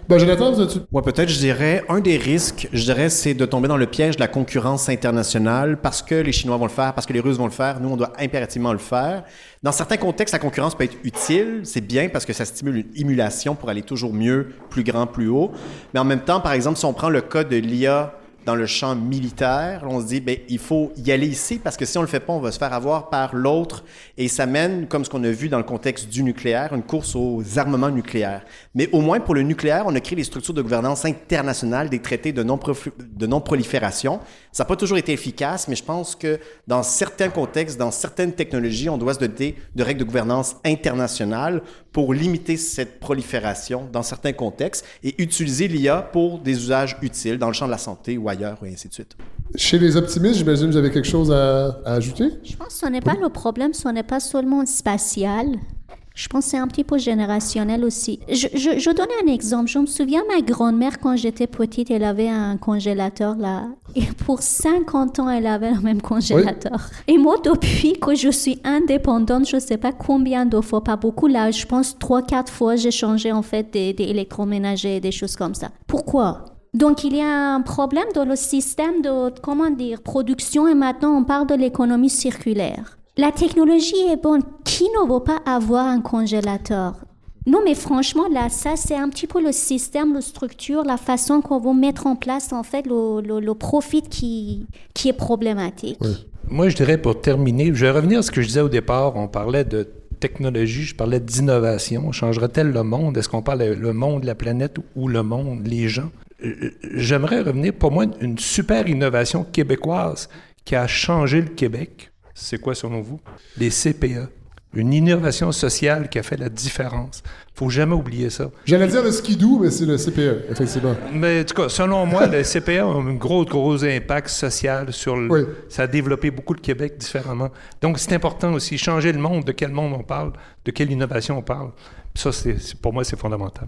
Ben, Jonathan, vous Ouais, peut-être, je dirais, un des risques, je dirais, c'est de tomber dans le piège de la concurrence internationale parce que les Chinois vont le faire, parce que les Russes vont le faire. Nous, on doit impérativement le faire. Dans certains contextes, la concurrence peut être utile. C'est bien parce que ça stimule une émulation pour aller toujours mieux, plus grand, plus haut. Mais en même temps, par exemple, si on prend le cas de l'IA dans le champ militaire, on se dit, ben, il faut y aller ici parce que si on le fait pas, on va se faire avoir par l'autre et ça mène, comme ce qu'on a vu dans le contexte du nucléaire, une course aux armements nucléaires. Mais au moins pour le nucléaire, on a créé des structures de gouvernance internationale, des traités de non-prolifération. ça n'a pas toujours été efficace, mais je pense que dans certains contextes, dans certaines technologies, on doit se doter de règles de gouvernance internationales pour limiter cette prolifération dans certains contextes et utiliser l'IA pour des usages utiles dans le champ de la santé ou ailleurs, et ainsi de suite. Chez les optimistes, j'imagine que vous avez quelque chose à, ajouter? Je pense que ce n'est pas le problème, ce n'est pas seulement spatial. Je pense que c'est un petit peu générationnel aussi. Je, je, un exemple. Je me souviens, ma grand-mère, quand j'étais petite, elle avait un congélateur là. Et pour 50 ans, elle avait le même congélateur. Et moi, depuis que je suis indépendante, je ne sais pas combien de fois, pas beaucoup là, je pense 3-4 fois, j'ai changé en fait des, des électroménagers, des choses comme ça. Pourquoi? Donc, il y a un problème dans le système de, comment dire, production et maintenant on parle de l'économie circulaire. La technologie est bonne. Qui ne veut pas avoir un congélateur? Non, mais franchement, là, ça, c'est un petit peu le système, la structure, la façon qu'on va mettre en place, en fait, le, profit qui, qui est problématique. Moi, je dirais pour terminer, je vais revenir à ce que je disais au départ. On parlait de technologie, je parlais d'innovation. Changerait-elle le monde? Est-ce qu'on parle le monde, la planète ou le monde, les gens? J'aimerais revenir, pour moi, une super innovation québécoise qui a changé le Québec. C'est quoi selon vous? Les CPE. Une innovation sociale qui a fait la différence. faut jamais oublier ça. J'allais dire le skidoo, mais c'est le CPE, effectivement. Mais en tout cas, selon moi, le CPE a un gros, gros impact social sur le... Ça a développé beaucoup le Québec différemment. Donc, c'est important aussi, changer le monde, de quel monde on parle, de quelle innovation on parle. Ça, c'est, pour moi, c'est fondamental.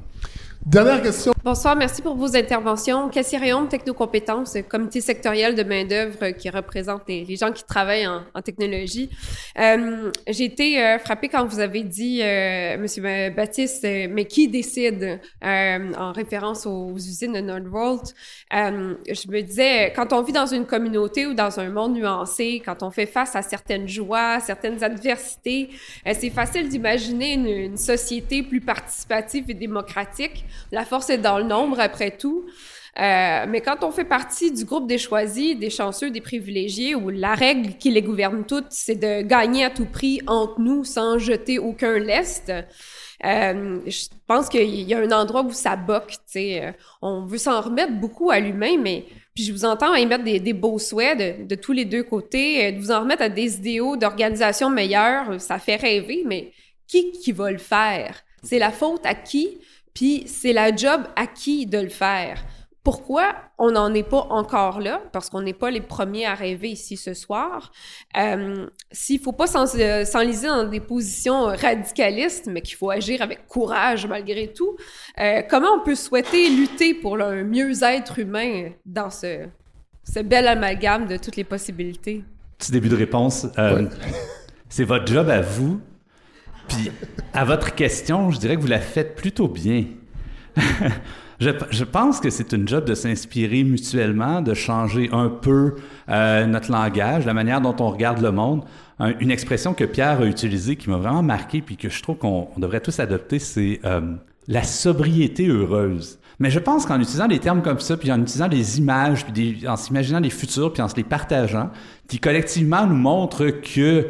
Dernière question. Bonsoir, merci pour vos interventions. Cassirium Technocompétences, comité sectoriel de main-d'œuvre qui représente les, gens qui travaillent en, technologie. Euh, j'ai été euh, frappée quand vous avez dit, euh, Monsieur Baptiste, euh, mais qui décide en référence aux usines de Nordvolt? je me disais, quand on vit dans une communauté ou dans un monde nuancé, quand on fait face à certaines joies, certaines adversités, c'est facile d'imaginer une, une société plus participative et démocratique. La force est dans le nombre, après tout. Euh, mais quand on fait partie du groupe des choisis, des chanceux, des privilégiés, où la règle qui les gouverne toutes, c'est de gagner à tout prix entre nous sans jeter aucun lest, euh, je pense qu'il y a un endroit où ça boque. Euh, on veut s'en remettre beaucoup à l'humain, mais puis je vous entends émettre des, des beaux souhaits de, tous les deux côtés, de vous en remettre à des idéaux d'organisation meilleure, ça fait rêver, mais qui qui va le faire? C'est la faute à qui? Puis c'est la job à qui de le faire. Pourquoi on n'en est pas encore là? Parce qu'on n'est pas les premiers à rêver ici ce soir. Euh, S'il ne faut pas euh, s'enliser dans des positions radicalistes, mais qu'il faut agir avec courage malgré tout, euh, comment on peut souhaiter lutter pour un mieux-être humain dans ce, ce bel amalgame de toutes les possibilités? Petit début de réponse. Euh, c'est votre job à vous puis, à votre question, je dirais que vous la faites plutôt bien. je, pense que c'est une job de s'inspirer mutuellement, de changer un peu euh, notre langage, la manière dont on regarde le monde. une expression que Pierre a utilisée qui m'a vraiment marqué puis que je trouve qu'on devrait tous adopter, c'est euh, la sobriété heureuse. Mais je pense qu'en utilisant des termes comme ça, puis en utilisant des images, puis en s'imaginant les futurs, puis en se les partageant, qui collectivement nous montrent que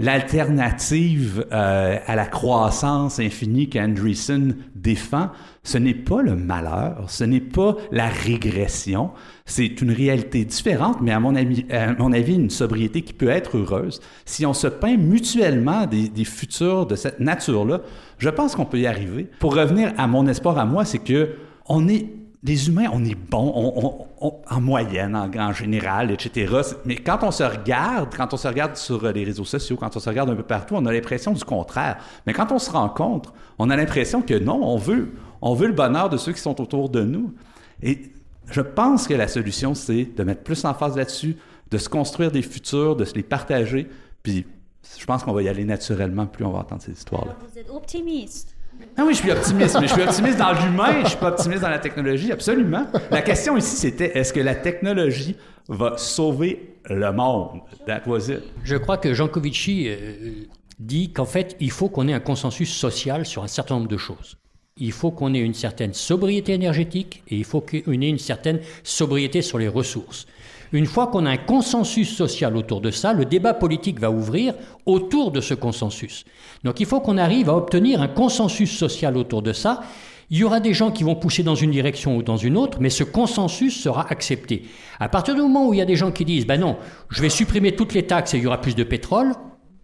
L'alternative euh, à la croissance infinie qu'Andreessen défend, ce n'est pas le malheur, ce n'est pas la régression, c'est une réalité différente, mais à mon, avis, une sobriété qui peut être heureuse. Si on se peint mutuellement des, des futurs de cette nature-là, je pense qu'on peut y arriver. Pour revenir à mon espoir à moi, c'est que on est les humains, on est bons on- on- on- en moyenne, en, général, etc. Mais quand on se regarde, quand on se regarde sur euh, les réseaux sociaux, quand on se regarde un peu partout, on a l'impression du contraire. Mais quand on se rencontre, on a l'impression que non, on veut, on veut le bonheur de ceux qui sont autour de nous. Et je pense que la solution, c'est de mettre plus en phase là-dessus, de se construire des futurs, de se les partager. Puis je pense qu'on va y aller naturellement plus on va entendre ces histoires-là. Vous êtes optimiste. Ah oui, je suis optimiste, mais je suis optimiste dans l'humain, je suis pas optimiste dans la technologie, absolument. La question ici, c'était est-ce que la technologie va sauver le monde? That was it. Je crois que Jean Covici euh, dit qu'en fait, il faut qu'on ait un consensus social sur un certain nombre de choses. Il faut qu'on ait une certaine sobriété énergétique et il faut qu'on ait une certaine sobriété sur les ressources. Une fois qu'on a un consensus social autour de ça, le débat politique va ouvrir autour de ce consensus. Donc il faut qu'on arrive à obtenir un consensus social autour de ça. Il y aura des gens qui vont pousser dans une direction ou dans une autre, mais ce consensus sera accepté. À partir du moment où il y a des gens qui disent, ben non, je vais supprimer toutes les taxes et il y aura plus de pétrole,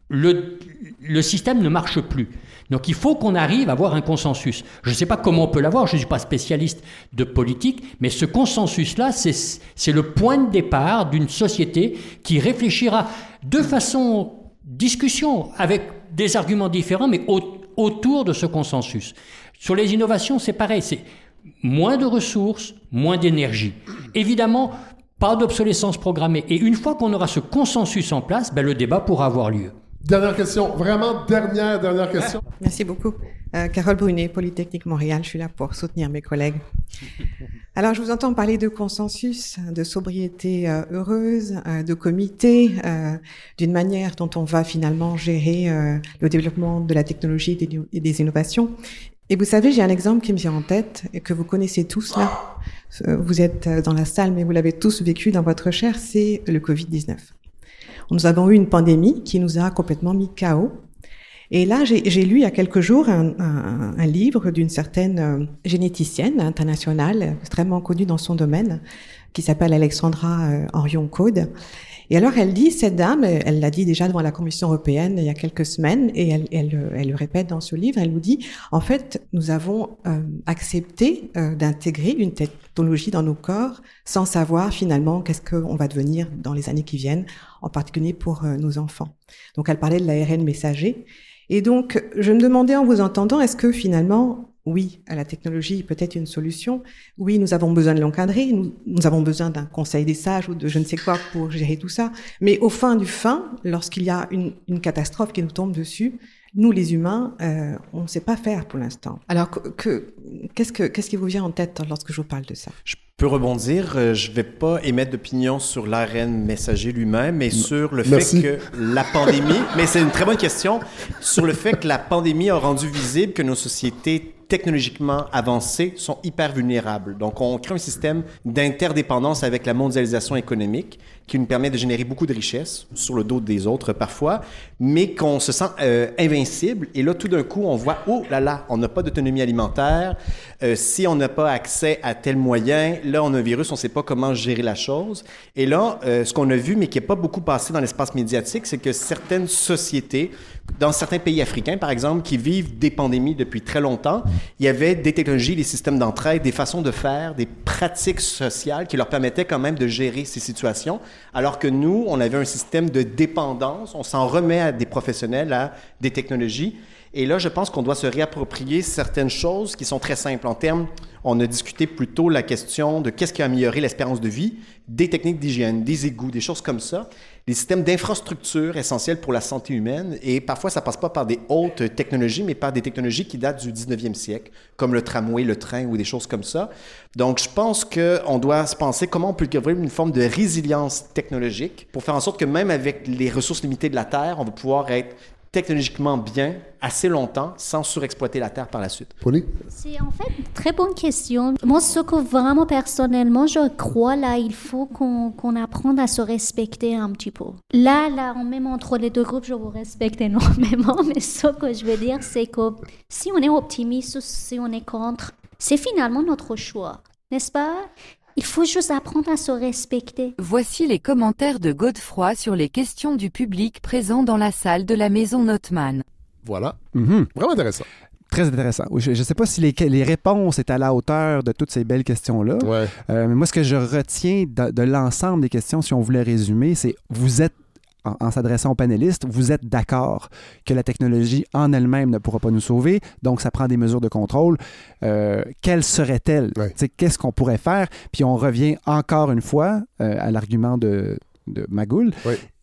le, système ne marche plus. Donc il faut qu'on arrive à avoir un consensus. Je ne sais pas comment on peut l'avoir, je ne suis pas spécialiste de politique, mais ce consensus-là, c'est le point de départ d'une société qui réfléchira de façon discussion, avec des arguments différents, mais au- autour de ce consensus. Sur les innovations, c'est pareil, c'est moins de ressources, moins d'énergie. Évidemment, pas d'obsolescence programmée. Et une fois qu'on aura ce consensus en place, ben, le débat pourra avoir lieu. Dernière question, vraiment dernière, dernière question. Merci beaucoup. Euh, Carole Brunet, Polytechnique Montréal, je suis là pour soutenir mes collègues. Alors, je vous entends parler de consensus, de sobriété euh, heureuse, euh, de comité, d'une manière dont on va finalement gérer le développement de la technologie et des, et des innovations. Et vous savez, j'ai un exemple qui me vient en tête et que vous connaissez tous là. Vous êtes dans la salle, mais vous l'avez tous vécu dans votre chair, c'est le Covid-19. Nous avons eu une pandémie qui nous a complètement mis KO. Et là, j'ai lu il y a quelques jours un, un- un livre d'une certaine euh, généticienne internationale, extrêmement connue dans son domaine, qui s'appelle Alexandra euh, Orion-Code. Et alors, elle dit, cette dame, elle l'a dit déjà devant la Commission européenne il y a quelques semaines, et elle, elle, le répète dans ce livre, elle nous dit, en fait, nous avons euh, accepté euh, d'intégrer une technologie dans nos corps sans savoir finalement qu'est-ce qu'on va devenir dans les années qui viennent, en particulier pour nos enfants. Donc, elle parlait de l'ARN messager. Et donc, je me demandais en vous entendant, est-ce que finalement, oui, la technologie peut être une solution. Oui, nous avons besoin de l'encadrer. Nous, nous avons besoin d'un conseil des sages ou de je ne sais quoi pour gérer tout ça. Mais au fin du fin, lorsqu'il y a une, une catastrophe qui nous tombe dessus, nous, les humains, euh, on ne sait pas faire pour l'instant. Alors, que- que- qu'est-ce que qu'est-ce qui vous vient en tête lorsque je vous parle de ça? Je peux rebondir. euh, Je vais pas émettre d'opinion sur l'ARN messager lui-même, mais sur le Merci. fait que la pandémie, mais c'est une très bonne question, sur le fait que la pandémie a rendu visible que nos sociétés technologiquement avancées sont hyper vulnérables. Donc, on crée un système d'interdépendance avec la mondialisation économique qui nous permet de générer beaucoup de richesses sur le dos des autres parfois, mais qu'on se sent euh, invincible. Et là, tout d'un coup, on voit, oh là là, on n'a pas d'autonomie alimentaire. Euh, si on n'a pas accès à tel moyen, là, on a un virus, on ne sait pas comment gérer la chose. Et là, euh, ce qu'on a vu, mais qui n'est pas beaucoup passé dans l'espace médiatique, c'est que certaines sociétés, dans certains pays africains, par exemple, qui vivent des pandémies depuis très longtemps, il y avait des technologies, des systèmes d'entraide, des façons de faire, des pratiques sociales qui leur permettaient quand même de gérer ces situations, alors que nous, on avait un système de dépendance, on s'en remet à des professionnels, à des technologies. Et là, je pense qu'on doit se réapproprier certaines choses qui sont très simples en termes. On a discuté plus tôt la question de qu'est-ce qui a amélioré l'espérance de vie, des techniques d'hygiène, des égouts, des choses comme ça, des systèmes d'infrastructure essentiels pour la santé humaine. Et parfois, ça passe pas par des hautes technologies, mais par des technologies qui datent du 19e siècle, comme le tramway, le train ou des choses comme ça. Donc, je pense qu'on doit se penser comment on peut développer une forme de résilience technologique pour faire en sorte que même avec les ressources limitées de la Terre, on va pouvoir être technologiquement bien assez longtemps sans surexploiter la Terre par la suite. C'est en fait une très bonne question. Moi, ce que vraiment personnellement, je crois là, il faut qu'on qu'on apprenne à se respecter un petit peu. Là, là, même entre les deux groupes, je vous respecte énormément, mais ce que je veux dire, c'est que si on est optimiste ou si on est contre, c'est finalement notre choix, n'est-ce pas? Il faut juste apprendre à se respecter. Voici les commentaires de Godefroy sur les questions du public présent dans la salle de la maison Notman. Voilà. Mhm. Vraiment intéressant. Très intéressant. Oui, Je ne sais pas si les, les réponses est à la hauteur de toutes ces belles questions-là. Ouais. Euh, mais moi, ce que je retiens de, de l'ensemble des questions, si on voulait résumer, c'est vous êtes, en, en s'adressant aux panélistes, vous êtes d'accord que la technologie en elle-même ne pourra pas nous sauver, donc ça prend des mesures de contrôle. Euh, quelles seraient-elles? Qu'est-ce qu'on pourrait faire? Puis on revient encore une fois euh, à l'argument de, de Magoul.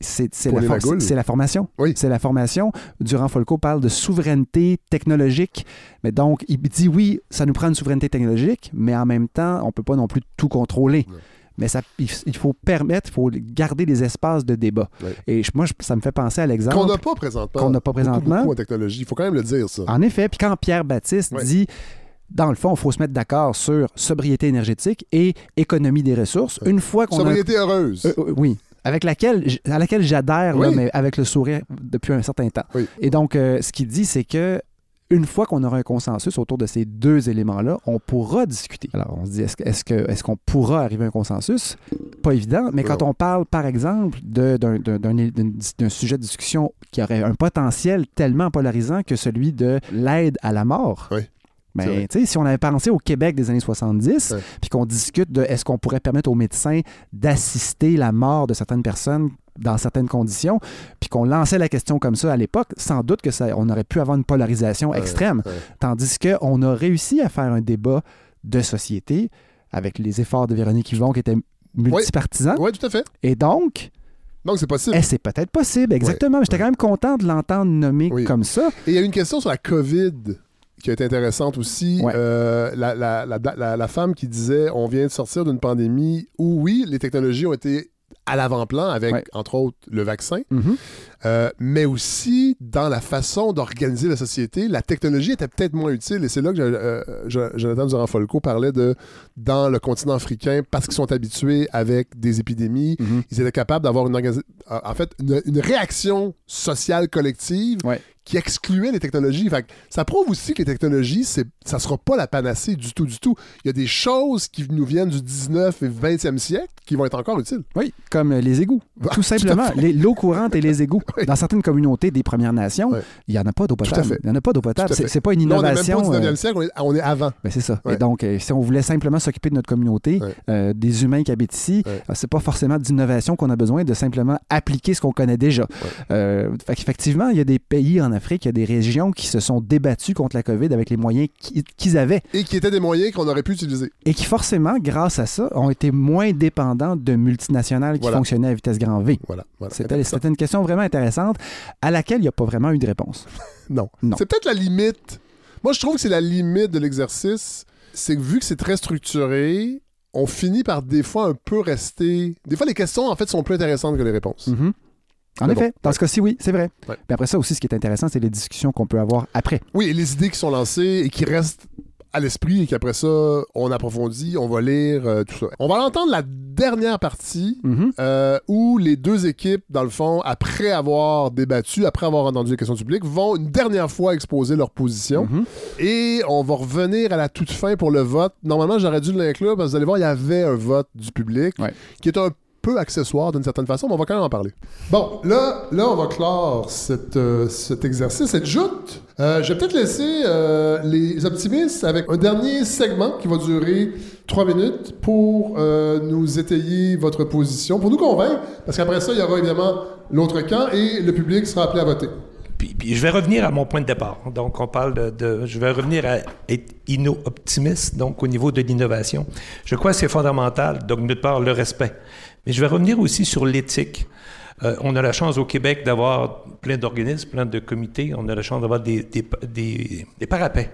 C'est la, for- formation. C'est la formation. Durand Folco parle de souveraineté technologique. Mais donc, il dit oui, ça nous prend une souveraineté technologique, mais en même temps, on ne peut pas non plus tout contrôler. Mais ça, il, faut permettre, il faut garder des espaces de débat. Et moi, ça me fait penser à l'exemple. Qu'on n'a pas présentement. Qu'on n'a pas Beaucoup, présentement. beaucoup en technologie. Il faut quand même le dire, ça. En effet, puis quand Pierre Baptiste dit, dans le fond, il faut se mettre d'accord sur sobriété énergétique et économie des ressources, une fois qu'on a... Sobriété heureuse. Euh, euh, oui. Avec laquelle, à laquelle j'adhère, Oui. mais avec le sourire depuis un certain temps. Et donc, euh, ce qu'il dit, c'est que une fois qu'on aura un consensus autour de ces deux éléments-là, on pourra discuter. Alors, on se dit, est-ce qu'on pourra arriver à un consensus? Pas évident, mais quand on parle, par exemple, d'un- sujet de discussion qui aurait un potentiel tellement polarisant que celui de l'aide à la mort, ben, si on avait pensé au Québec des années 70, puis qu'on discute de est-ce qu'on pourrait permettre aux médecins d'assister la mort de certaines personnes dans certaines conditions, puis qu'on lançait la question comme ça à l'époque, sans doute que ça, on aurait pu avoir une polarisation extrême. ouais. Tandis qu'on a réussi à faire un débat de société avec les efforts de Véronique Yvon qui étaient multipartisans. Oui, tout à fait. Et donc, Donc, c'est possible. eh, c'est peut-être possible, exactement. J'étais quand même content de l'entendre nommer comme ça. Et il y a une question sur la COVID qui a été intéressante aussi. Euh, la- la- la- la femme qui disait on vient de sortir d'une pandémie où, oui, les technologies ont été à l'avant-plan avec, Ouais. entre autres, le vaccin, Mhm. Euh, mais aussi dans la façon d'organiser la société, la technologie était peut-être moins utile. Et c'est là que euh, Jo- Jonathan Durand-Folco parlait de dans le continent africain, parce qu'ils sont habitués avec des épidémies, ils étaient capables d'avoir une, en fait, une, une réaction sociale collective qui excluait les technologies. Fait que ça prouve aussi que les technologies, c'est, ça sera pas la panacée du tout, du tout. Il y a des choses qui nous viennent du 19 et 20e siècle qui vont être encore utiles. Oui, comme les égouts. Ah, Tout simplement. L'eau courante et les égouts. Dans certaines communautés des Premières Nations, il n'y en a pas d'eau potable. Il n'y en a pas d'eau potable. C'est pas une innovation. on n'est même pas au 19e euh, siècle, on est, on est avant. ben, c'est ça. Et donc, euh, si on voulait simplement s'occuper de notre communauté, euh, des humains qui habitent ici, euh, c'est pas forcément d'innovation qu'on a besoin, de simplement appliquer ce qu'on connaît déjà. Fait qu'effectivement, il y a des pays en Afrique, il y a des régions qui se sont débattues contre la COVID avec les moyens qui- qu'ils avaient. Et qui étaient des moyens qu'on aurait pu utiliser. Et qui, forcément, grâce à ça, ont été moins dépendants de multinationales qui Voilà. fonctionnaient à vitesse grand V. Voilà. voilà. C'était une question vraiment intéressante à laquelle il n'y a pas vraiment eu de réponse. Non. Non. C'est peut-être la limite. Moi, je trouve que c'est la limite de l'exercice. C'est que vu que c'est très structuré, on finit par des fois un peu rester. Des fois, les questions, en fait, sont plus intéressantes que les réponses. Mhm. En Mais effet, bon, dans ce cas-ci, oui, c'est vrai. Ouais. Mais après ça aussi, ce qui est intéressant, c'est les discussions qu'on peut avoir après. Oui, et les idées qui sont lancées et qui restent à l'esprit et qu'après ça, on approfondit, on va lire, euh, tout ça. On va entendre la dernière partie Mhm. euh, où les deux équipes, dans le fond, après avoir débattu, après avoir entendu les questions du public, vont une dernière fois exposer leur position. Mhm. Et on va revenir à la toute fin pour le vote. Normalement, j'aurais dû l'inclure parce que vous allez voir, il y avait un vote du public qui est un peu accessoire d'une certaine façon, mais on va quand même en parler. Bon, là, là on va clore cette, euh, cet exercice, cette joute. Euh, je vais peut-être laisser euh, les optimistes avec un dernier segment qui va durer trois minutes pour euh, nous étayer votre position, pour nous convaincre, parce qu'après ça, il y aura évidemment l'autre camp et le public sera appelé à voter. Puis, je vais revenir à mon point de départ. Donc, on parle de. de- je vais revenir à être inno-optimiste, donc au niveau de l'innovation. Je crois que c'est fondamental, donc, d'une part, le respect. Mais je vais revenir aussi sur l'éthique. Euh, on a la chance au Québec d'avoir plein d'organismes, plein de comités. On a la chance d'avoir des, des, des, des parapets.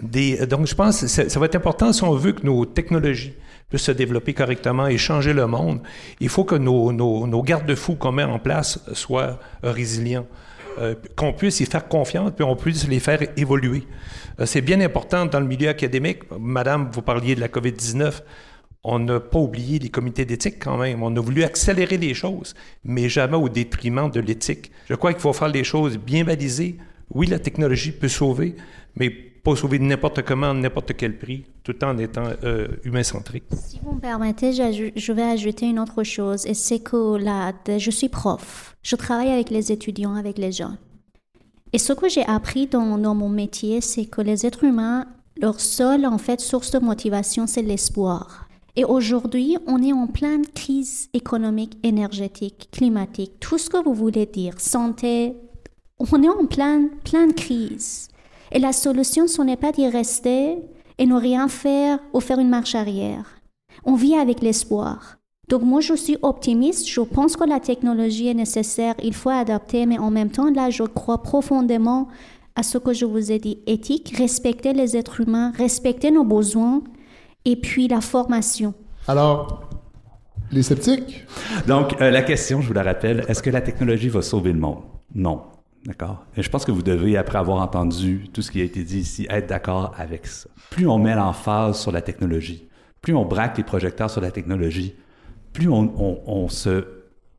Donc, je pense que ça ça va être important si on veut que nos technologies puissent se développer correctement et changer le monde. Il faut que nos, nos, nos garde-fous qu'on met en place soient résilients. Euh, qu'on puisse y faire confiance, puis on puisse les faire évoluer. Euh, c'est bien important dans le milieu académique. Madame, vous parliez de la COVID-19. On n'a pas oublié les comités d'éthique quand même. On a voulu accélérer les choses, mais jamais au détriment de l'éthique. Je crois qu'il faut faire les choses bien balisées. Oui, la technologie peut sauver, mais pas sauver n'importe comment, n'importe quel prix, tout en étant euh, humain-centré. Si vous me permettez, je vais ajouter une autre chose, et c'est que là, je suis prof. Je travaille avec les étudiants, avec les jeunes. Et ce que j'ai appris dans, dans mon métier, c'est que les êtres humains, leur seule en fait source de motivation, c'est l'espoir. Et aujourd'hui, on est en pleine crise économique, énergétique, climatique, tout ce que vous voulez dire, santé. On est en pleine, crise. Et la solution, ce n'est pas d'y rester et ne rien faire ou faire une marche arrière. On vit avec l'espoir. Donc moi, je suis optimiste. Je pense que la technologie est nécessaire. Il faut adapter, mais en même temps, là, je crois profondément à ce que je vous ai dit, éthique, respecter les êtres humains, respecter nos besoins, et puis la formation. Alors, les sceptiques? Donc, euh, la question, je vous la rappelle, est-ce que la technologie va sauver le monde? Non. D'accord? Et je pense que vous devez, après avoir entendu tout ce qui a été dit ici, être d'accord avec ça. Plus on met l'emphase sur la technologie, plus on braque les projecteurs sur la technologie, plus on, on, on se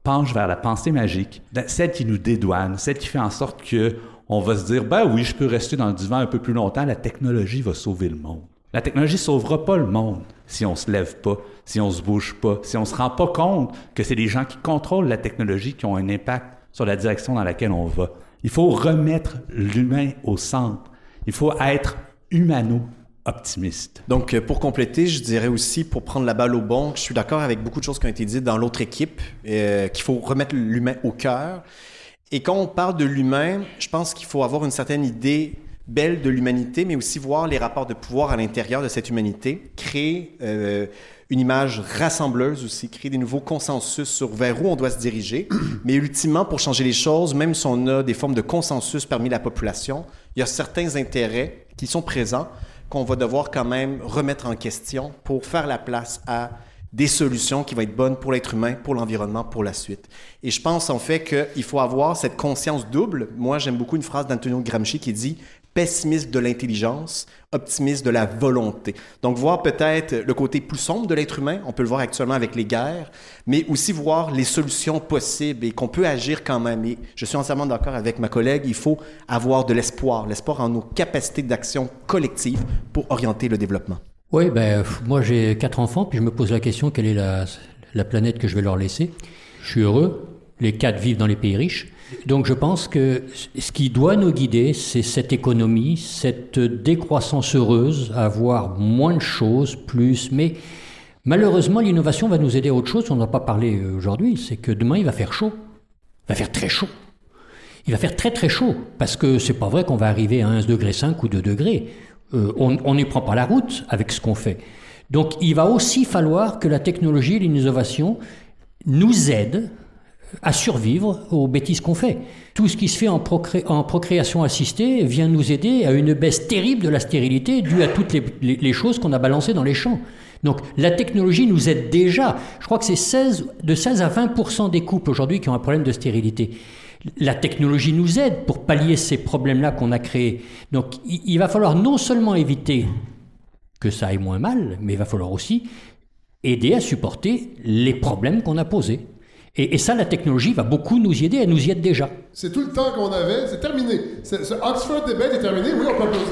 penche vers la pensée magique, celle qui nous dédouane, celle qui fait en sorte que on va se dire, ben oui, je peux rester dans le divan un peu plus longtemps, la technologie va sauver le monde. La technologie sauvera pas le monde si on se lève pas, si on se bouge pas, si on se rend pas compte que c'est les gens qui contrôlent la technologie qui ont un impact sur la direction dans laquelle on va. Il faut remettre l'humain au centre. Il faut être humano optimiste. Donc, euh, pour compléter, je dirais aussi, pour prendre la balle au bon, je suis d'accord avec beaucoup de choses qui ont été dites dans l'autre équipe, euh, qu'il faut remettre l'humain au cœur. Et quand on parle de l'humain, je pense qu'il faut avoir une certaine idée belle de l'humanité, mais aussi voir les rapports de pouvoir à l'intérieur de cette humanité, créer euh, une image rassembleuse aussi, créer des nouveaux consensus sur vers où on doit se diriger. Mais ultimement, pour changer les choses, même si on a des formes de consensus parmi la population, il y a certains intérêts qui sont présents qu'on va devoir quand même remettre en question pour faire la place à des solutions qui vont être bonnes pour l'être humain, pour l'environnement, pour la suite. Et je pense en fait qu'il faut avoir cette conscience double. Moi, j'aime beaucoup une phrase d'Antonio Gramsci qui dit pessimiste de l'intelligence, optimiste de la volonté. Donc voir peut-être le côté plus sombre de l'être humain, on peut le voir actuellement avec les guerres, mais aussi voir les solutions possibles et qu'on peut agir quand même. Et je suis entièrement d'accord avec ma collègue, il faut avoir de l'espoir, l'espoir en nos capacités d'action collective pour orienter le développement. Oui, ben, moi j'ai quatre enfants, puis je me pose la question, quelle est la, la planète que je vais leur laisser? Je suis heureux, les quatre vivent dans les pays riches. Donc je pense que ce qui doit nous guider, c'est cette économie, cette décroissance heureuse, avoir moins de choses, plus. Mais malheureusement, l'innovation va nous aider à autre chose. On n'a pas parlé aujourd'hui, c'est que demain il va faire chaud. Il va faire très chaud. Il va faire très très chaud parce que c'est pas vrai qu'on va arriver à 1 degré 5 ou 2 degrés. Euh, on n'y prend pas la route avec ce qu'on fait. Donc il va aussi falloir que la technologie et l'innovation nous aident à survivre aux bêtises qu'on fait. Tout ce qui se fait en, procréation assistée vient nous aider à une baisse terrible de la stérilité due à toutes les, choses qu'on a balancées dans les champs. Donc la technologie nous aide déjà. Je crois que c'est 16, de 16 à 20% des couples aujourd'hui qui ont un problème de stérilité. La technologie nous aide pour pallier ces problèmes-là qu'on a créés. Donc il va falloir non seulement éviter que ça aille moins mal, mais il va falloir aussi aider à supporter les problèmes qu'on a posés. Et, ça, la technologie va beaucoup nous y aider, elle nous y aide déjà. C'est tout le temps qu'on avait, c'est terminé. Ce Oxford Debate est terminé, oui, on peut applaudir.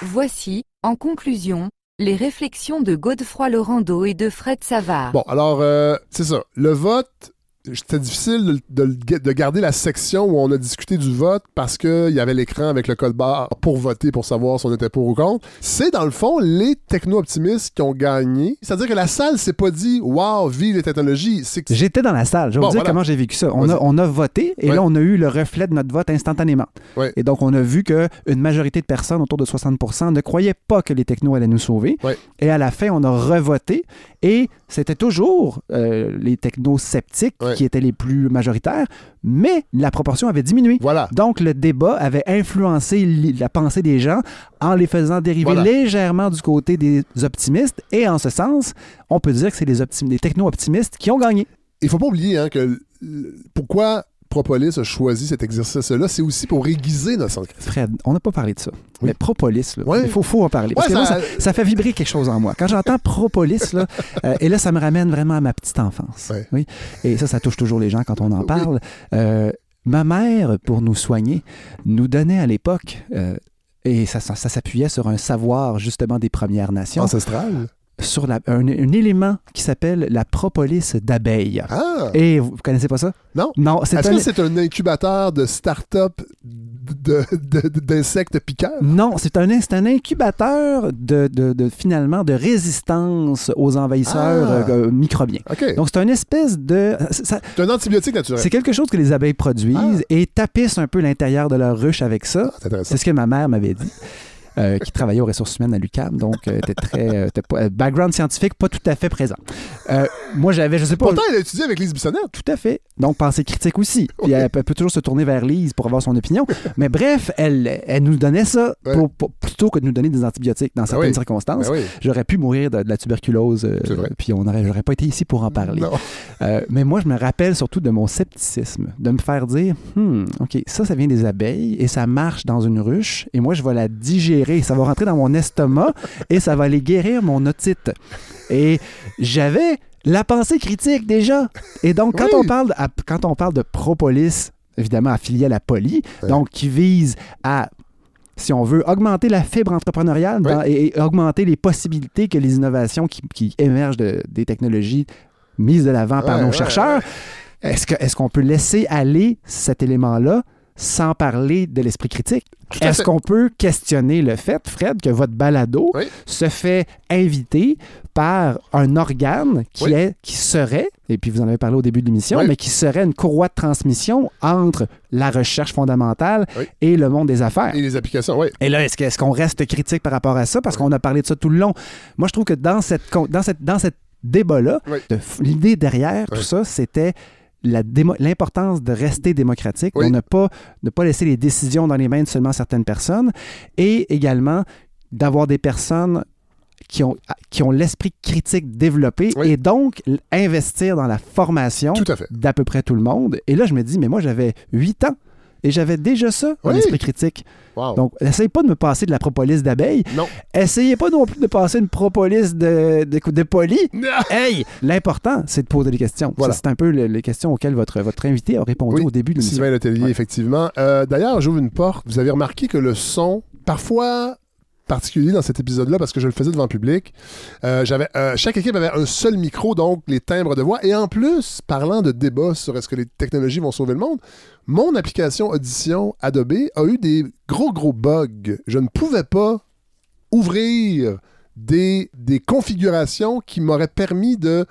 Voici, en conclusion, les réflexions de Godefroy Laurando et de Fred Savard. Bon, alors, euh, c'est ça. Le vote, c'était difficile de, de, garder la section où on a discuté du vote parce qu'il y avait l'écran avec le code barre pour voter pour savoir si on était pour ou contre. C'est dans le fond les techno-optimistes qui ont gagné. C'est-à-dire que la salle s'est pas dit Waouh, vive les technologies. J'étais dans la salle. Je vais vous dire comment j'ai vécu ça. On a, on a, voté et là, on a eu le reflet de notre vote instantanément. Et donc, on a vu qu'une majorité de personnes, autour de 60 ne croyaient pas que les technos allaient nous sauver. Et à la fin, on a revoté et c'était toujours euh, les qui étaient les plus majoritaires, mais la proportion avait diminué. Voilà. Donc, le débat avait influencé la pensée des gens en les faisant dériver légèrement du côté des optimistes. Et en ce sens, on peut dire que c'est les, les techno-optimistes qui ont gagné. Il faut pas oublier hein, que pourquoi Propolis a choisi cet exercice-là, c'est aussi pour aiguiser notre centre Fred, on n'a pas parlé de ça. Mais Propolis, il faut, faut, en parler. Parce que ça... ça... fait vibrer quelque chose en moi. Quand j'entends Propolis, là, euh, et là, ça me ramène vraiment à ma petite enfance. Oui. Et ça, ça touche toujours les gens quand on en parle. Euh, ma mère, pour nous soigner, nous donnait à l'époque, euh, et ça, ça, s'appuyait sur un savoir justement des Premières Nations. Ancestral sur la- un, un élément qui s'appelle la propolis d'abeille. Ah! Et vous, vous connaissez pas ça? Non. Non, c'est Est-ce un... que c'est un incubateur de start-up d'insectes piqueurs? Non, c'est un, un incubateur de, de- de- finalement de résistance aux envahisseurs Ah. euh, microbiens. Donc c'est une espèce de C'est un antibiotique naturel. c'est quelque chose que les abeilles produisent et tapissent un peu l'intérieur de leur ruche avec ça. Ah. C'est ce que ma mère m'avait dit. Euh, qui travaillait aux ressources humaines à l'UCAM, donc euh, était très euh, pas- background scientifique pas tout à fait présent. Moi j'avais, je sais pas, Pourtant, elle a étudié avec Lise Bissonnette. tout à fait. Donc, pensée critique aussi. Puis elle peut, peut toujours se tourner vers Lise pour avoir son opinion. Mais bref, elle, elle nous donnait ça Ouais. pour- pour- plutôt que de nous donner des antibiotiques dans certaines oui. circonstances. Ben oui. J'aurais pu mourir de, de la tuberculose. puis on aurait, j'aurais pas été ici pour en parler. Mais moi, je me rappelle surtout de mon scepticisme, de me faire dire, Hmm, OK, ça, ça vient des abeilles et ça marche dans une ruche et moi, je vais la digérer. Ça va rentrer dans mon estomac et ça va aller guérir mon otite. Et j'avais la pensée critique déjà. Et donc, quand, Oui. on, parle à- quand on parle de propolis, évidemment affilié à la poly, Ouais. donc qui vise à si on veut, augmenter la fibre entrepreneuriale dans- et, et augmenter les possibilités que les innovations qui, qui émergent de- des technologies mises de l'avant par Ouais, nos chercheurs, est-ce que- est-ce qu'on peut laisser aller cet élément-là sans parler de l'esprit critique? Est-ce qu'on peut questionner le fait, Fred, que votre balado Oui. se fait inviter par un organe qui, Oui. est, qui serait, et puis vous en avez parlé au début de l'émission, Oui. mais qui serait une courroie de transmission entre la recherche fondamentale et le monde des affaires? Et les applications, oui. Et là, est-ce qu'on reste critique par rapport à ça? Parce qu'on a parlé de ça tout le long. Moi, je trouve que dans cette, dans cette, dans cette débat-là, l'idée derrière tout ça, c'était l'importance de rester démocratique, Oui. de ne pas, ne pas laisser les décisions dans les mains de seulement certaines personnes, et également d'avoir des personnes qui ont, qui ont l'esprit critique développé Oui. et donc investir dans la formation d'à peu près tout le monde. Et là, je me dis, mais moi, j'avais 8 ans et j'avais déjà ça, Oui. l'esprit critique. Wow. Donc, essayez pas de me passer de la propolis d'abeille. Non. Essayez pas non plus de passer une propolis de, de, de poli. Hey! L'important, c'est de poser des questions. Voilà. C'est un peu le- les questions auxquelles votre, votre invité a répondu Oui, au début de l'émission. Sylvain Letellier, Ouais. effectivement. Euh, D'ailleurs, j'ouvre une porte. Vous avez remarqué que le son, parfois particulier dans cet épisode-là, parce que je le faisais devant le public, euh, j'avais, euh, chaque équipe avait un seul micro, donc les timbres de voix. Et en plus, parlant de débat sur est-ce que les technologies vont sauver le monde, mon application Audition Adobe a eu des gros, gros bugs. Je ne pouvais pas ouvrir des, des configurations qui m'auraient permis de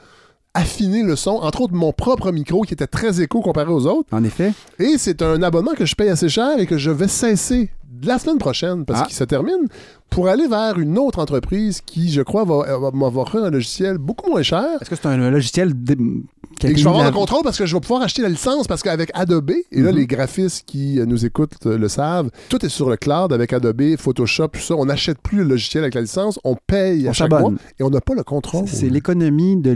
affiner le son, entre autres mon propre micro qui était très écho comparé aux autres. En effet. Et c'est un abonnement que je paye assez cher et que je vais cesser la semaine prochaine parce Ah. qu'il se termine pour aller vers une autre entreprise qui, je crois, va, va m'offrir un logiciel beaucoup moins cher. Est-ce que c'est un logiciel a Et que je vais avoir la- le contrôle parce que je vais pouvoir acheter la licence parce qu'avec Adobe, et là Mhm. les graphistes qui euh, nous écoutent euh, le savent, tout est sur le cloud avec Adobe, Photoshop, tout ça. On n'achète plus le logiciel avec la licence, on paye On à chaque mois et on n'a pas le contrôle. C'est l'économie de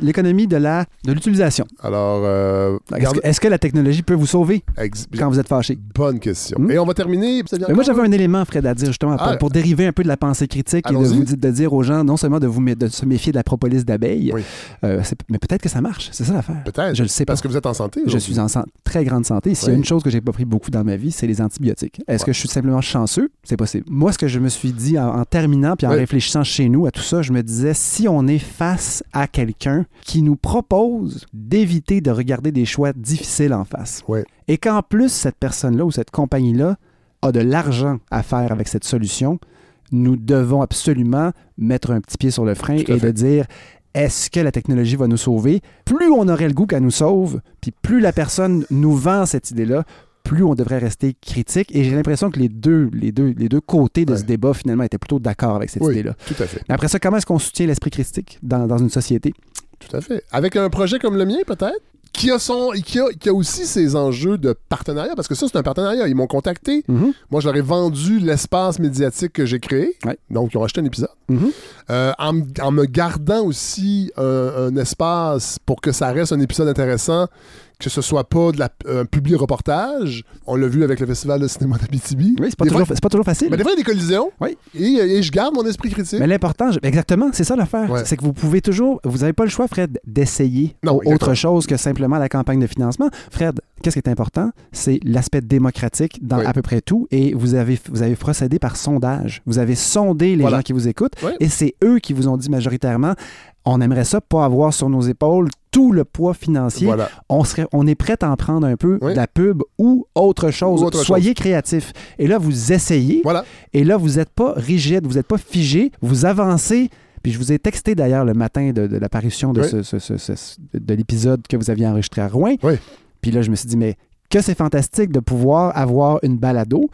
l'économie de la de l'utilisation. Alors, euh, Est-ce que, la technologie peut vous sauver ex- quand vous êtes fâché? bonne question. Hmm? Et on va terminer. Mais moi, j'avais un élément, Fred, à dire justement pour, Ah. pour dériver un peu de la pensée critique et de, vous, de dire aux gens non seulement de, vous, de se méfier de la propolis d'abeille, Oui. euh, mais peut-être que ça marche. C'est ça l'affaire. Peut-être. Je le sais pas. Parce que vous êtes en santé. Je suis en très grande santé. S'il y a une chose que j'ai pas pris beaucoup dans ma vie, c'est les antibiotiques. Est-ce Ouais. que je suis simplement chanceux? C'est possible. Moi, ce que je me suis dit en, en terminant puis en Oui. réfléchissant chez nous à tout ça, je me disais, si on est face à quelqu'un qui nous propose d'éviter de regarder des choix difficiles en face, et qu'en plus, cette personne-là ou cette compagnie-là a de l'argent à faire avec cette solution, nous devons absolument mettre un petit pied sur le frein et de dire est-ce que la technologie va nous sauver? Plus on aurait le goût qu'elle nous sauve, puis plus la personne nous vend cette idée-là, plus on devrait rester critique. Et j'ai l'impression que les deux, les deux, les deux côtés de ce débat, finalement, étaient plutôt d'accord avec cette Oui, idée-là. tout à fait. Mais après ça, comment est-ce qu'on soutient l'esprit critique dans, dans une société? Tout à fait. Avec un projet comme le mien, peut-être, qui a, son, qui, a, qui a aussi ses enjeux de partenariat, parce que ça, c'est un partenariat. Ils m'ont contacté. Mhm. Moi, je leur ai vendu l'espace médiatique que j'ai créé. Ouais. Donc, ils ont acheté un épisode. Mhm. Euh, en, me gardant aussi un, un espace pour que ça reste un épisode intéressant que ce soit pas de la, un public reportage. On l'a vu avec le Festival de cinéma d'Abitibi. Oui, c'est pas, toujours- fois- pas toujours facile. Mais des fois, il y a des collisions. Oui. Et, et je garde mon esprit critique. Mais l'important, exactement, c'est ça l'affaire. Ouais. C'est que vous pouvez toujours, vous n'avez pas le choix, Fred, d'essayer autre chose que simplement la campagne de financement. Fred, qu'est-ce qui est important? C'est l'aspect démocratique dans Oui. à peu près tout. Et vous avez, vous avez procédé par sondage. Vous avez sondé les Voilà. gens qui vous écoutent. Et c'est eux qui vous ont dit majoritairement, on aimerait ça pas avoir sur nos épaules tout le poids financier. Voilà. On, serait, on est prêt à en prendre un peu Oui. de la pub ou autre chose. Ou autre Soyez créatif. Et là, vous essayez. Voilà. Et là, vous n'êtes pas rigide, vous n'êtes pas figé, vous avancez. Puis je vous ai texté d'ailleurs le matin de, de l'apparition de, Oui. ce- ce- ce- ce- de l'épisode que vous aviez enregistré à Rouen. Oui. Puis là, je me suis dit, mais que c'est fantastique de pouvoir avoir une balado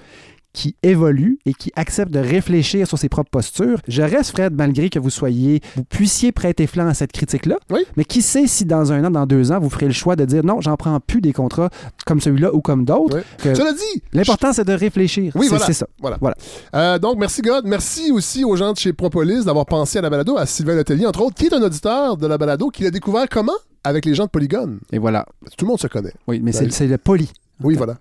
qui évolue et qui accepte de réfléchir sur ses propres postures. Je reste, Fred, malgré que vous soyez, vous puissiez prêter flanc à cette critique-là. Oui. Mais qui sait si dans un an, dans deux ans, vous ferez le choix de dire non, j'en prends plus des contrats comme celui-là ou comme d'autres. Oui. Cela dit, L'important, c'est de réfléchir. Oui, C'est- voilà. C'est ça. Voilà. Voilà. Euh, donc, merci God. Merci aussi aux gens de chez Propolis d'avoir pensé à la balado, à Sylvain Letellier, entre autres, qui est un auditeur de la balado, qui l'a découvert comment? Avec les gens de Polygone. Et voilà. Tout le monde se connaît. Oui, mais c'est Ben, c'est le poli. Oui, voilà.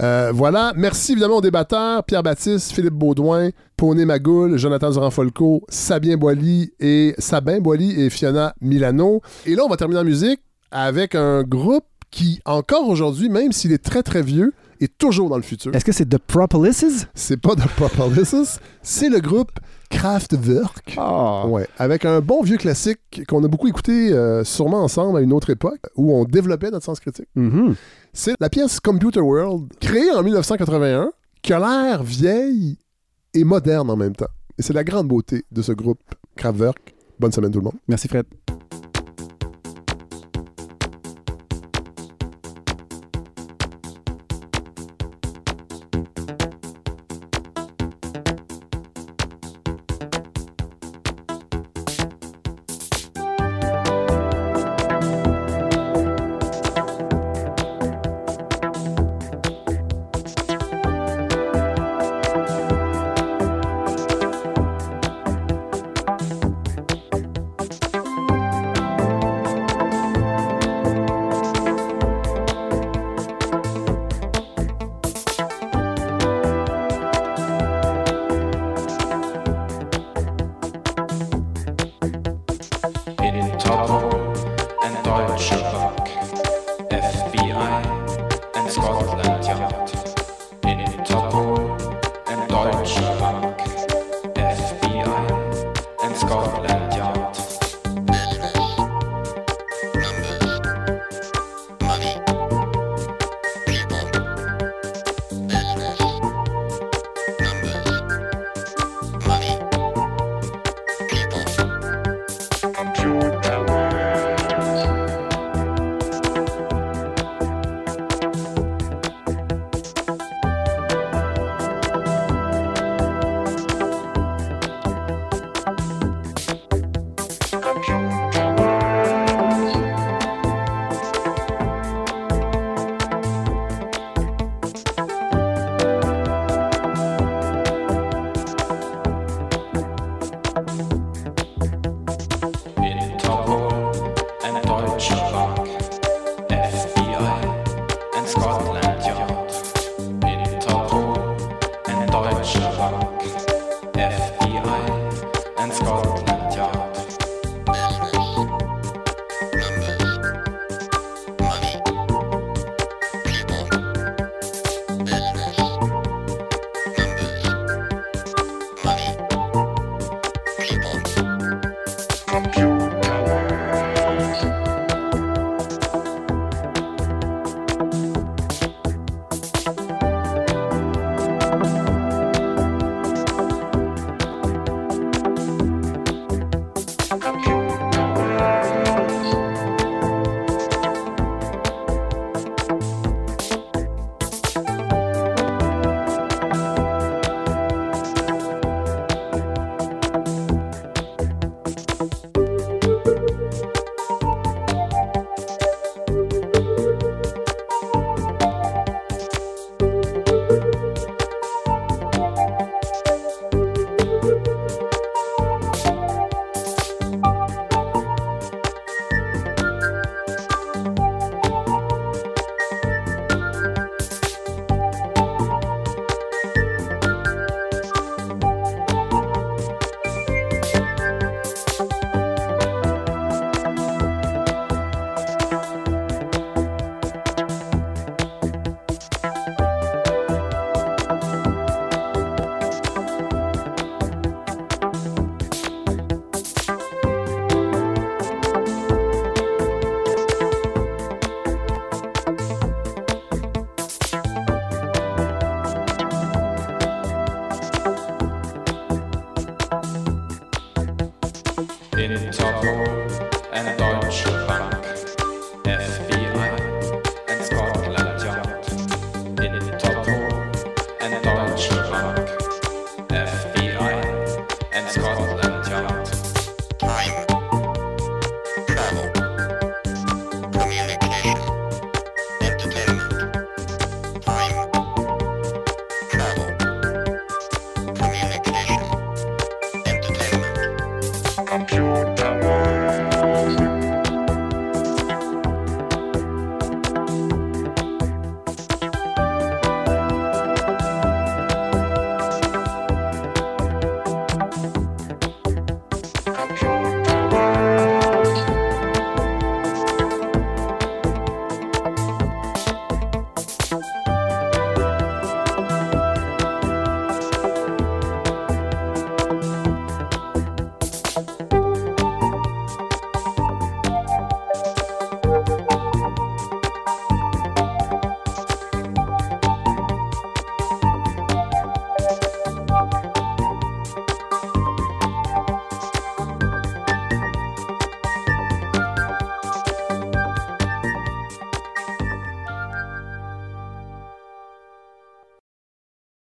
Euh, voilà. Merci évidemment aux débatteurs Pierre-Baptiste, Philippe Baudouin, Poney Magoul, Jonathan Durand-Folco, Sabien Boily et Sabin Boily et Fiona Milano. Et là, on va terminer en musique avec un groupe qui, encore aujourd'hui, même s'il est très très vieux, est toujours dans le futur. Est-ce que c'est The Propolises? C'est pas The Propolises, c'est le groupe Kraftwerk. Ah. Ouais, avec un bon vieux classique qu'on a beaucoup écouté euh, sûrement ensemble à une autre époque où on développait notre sens critique. Mhm. C'est la pièce Computer World, créée en 1981, qui a l'air vieille et moderne en même temps. Et c'est la grande beauté de ce groupe Kraftwerk. Bonne semaine tout le monde. Merci Fred.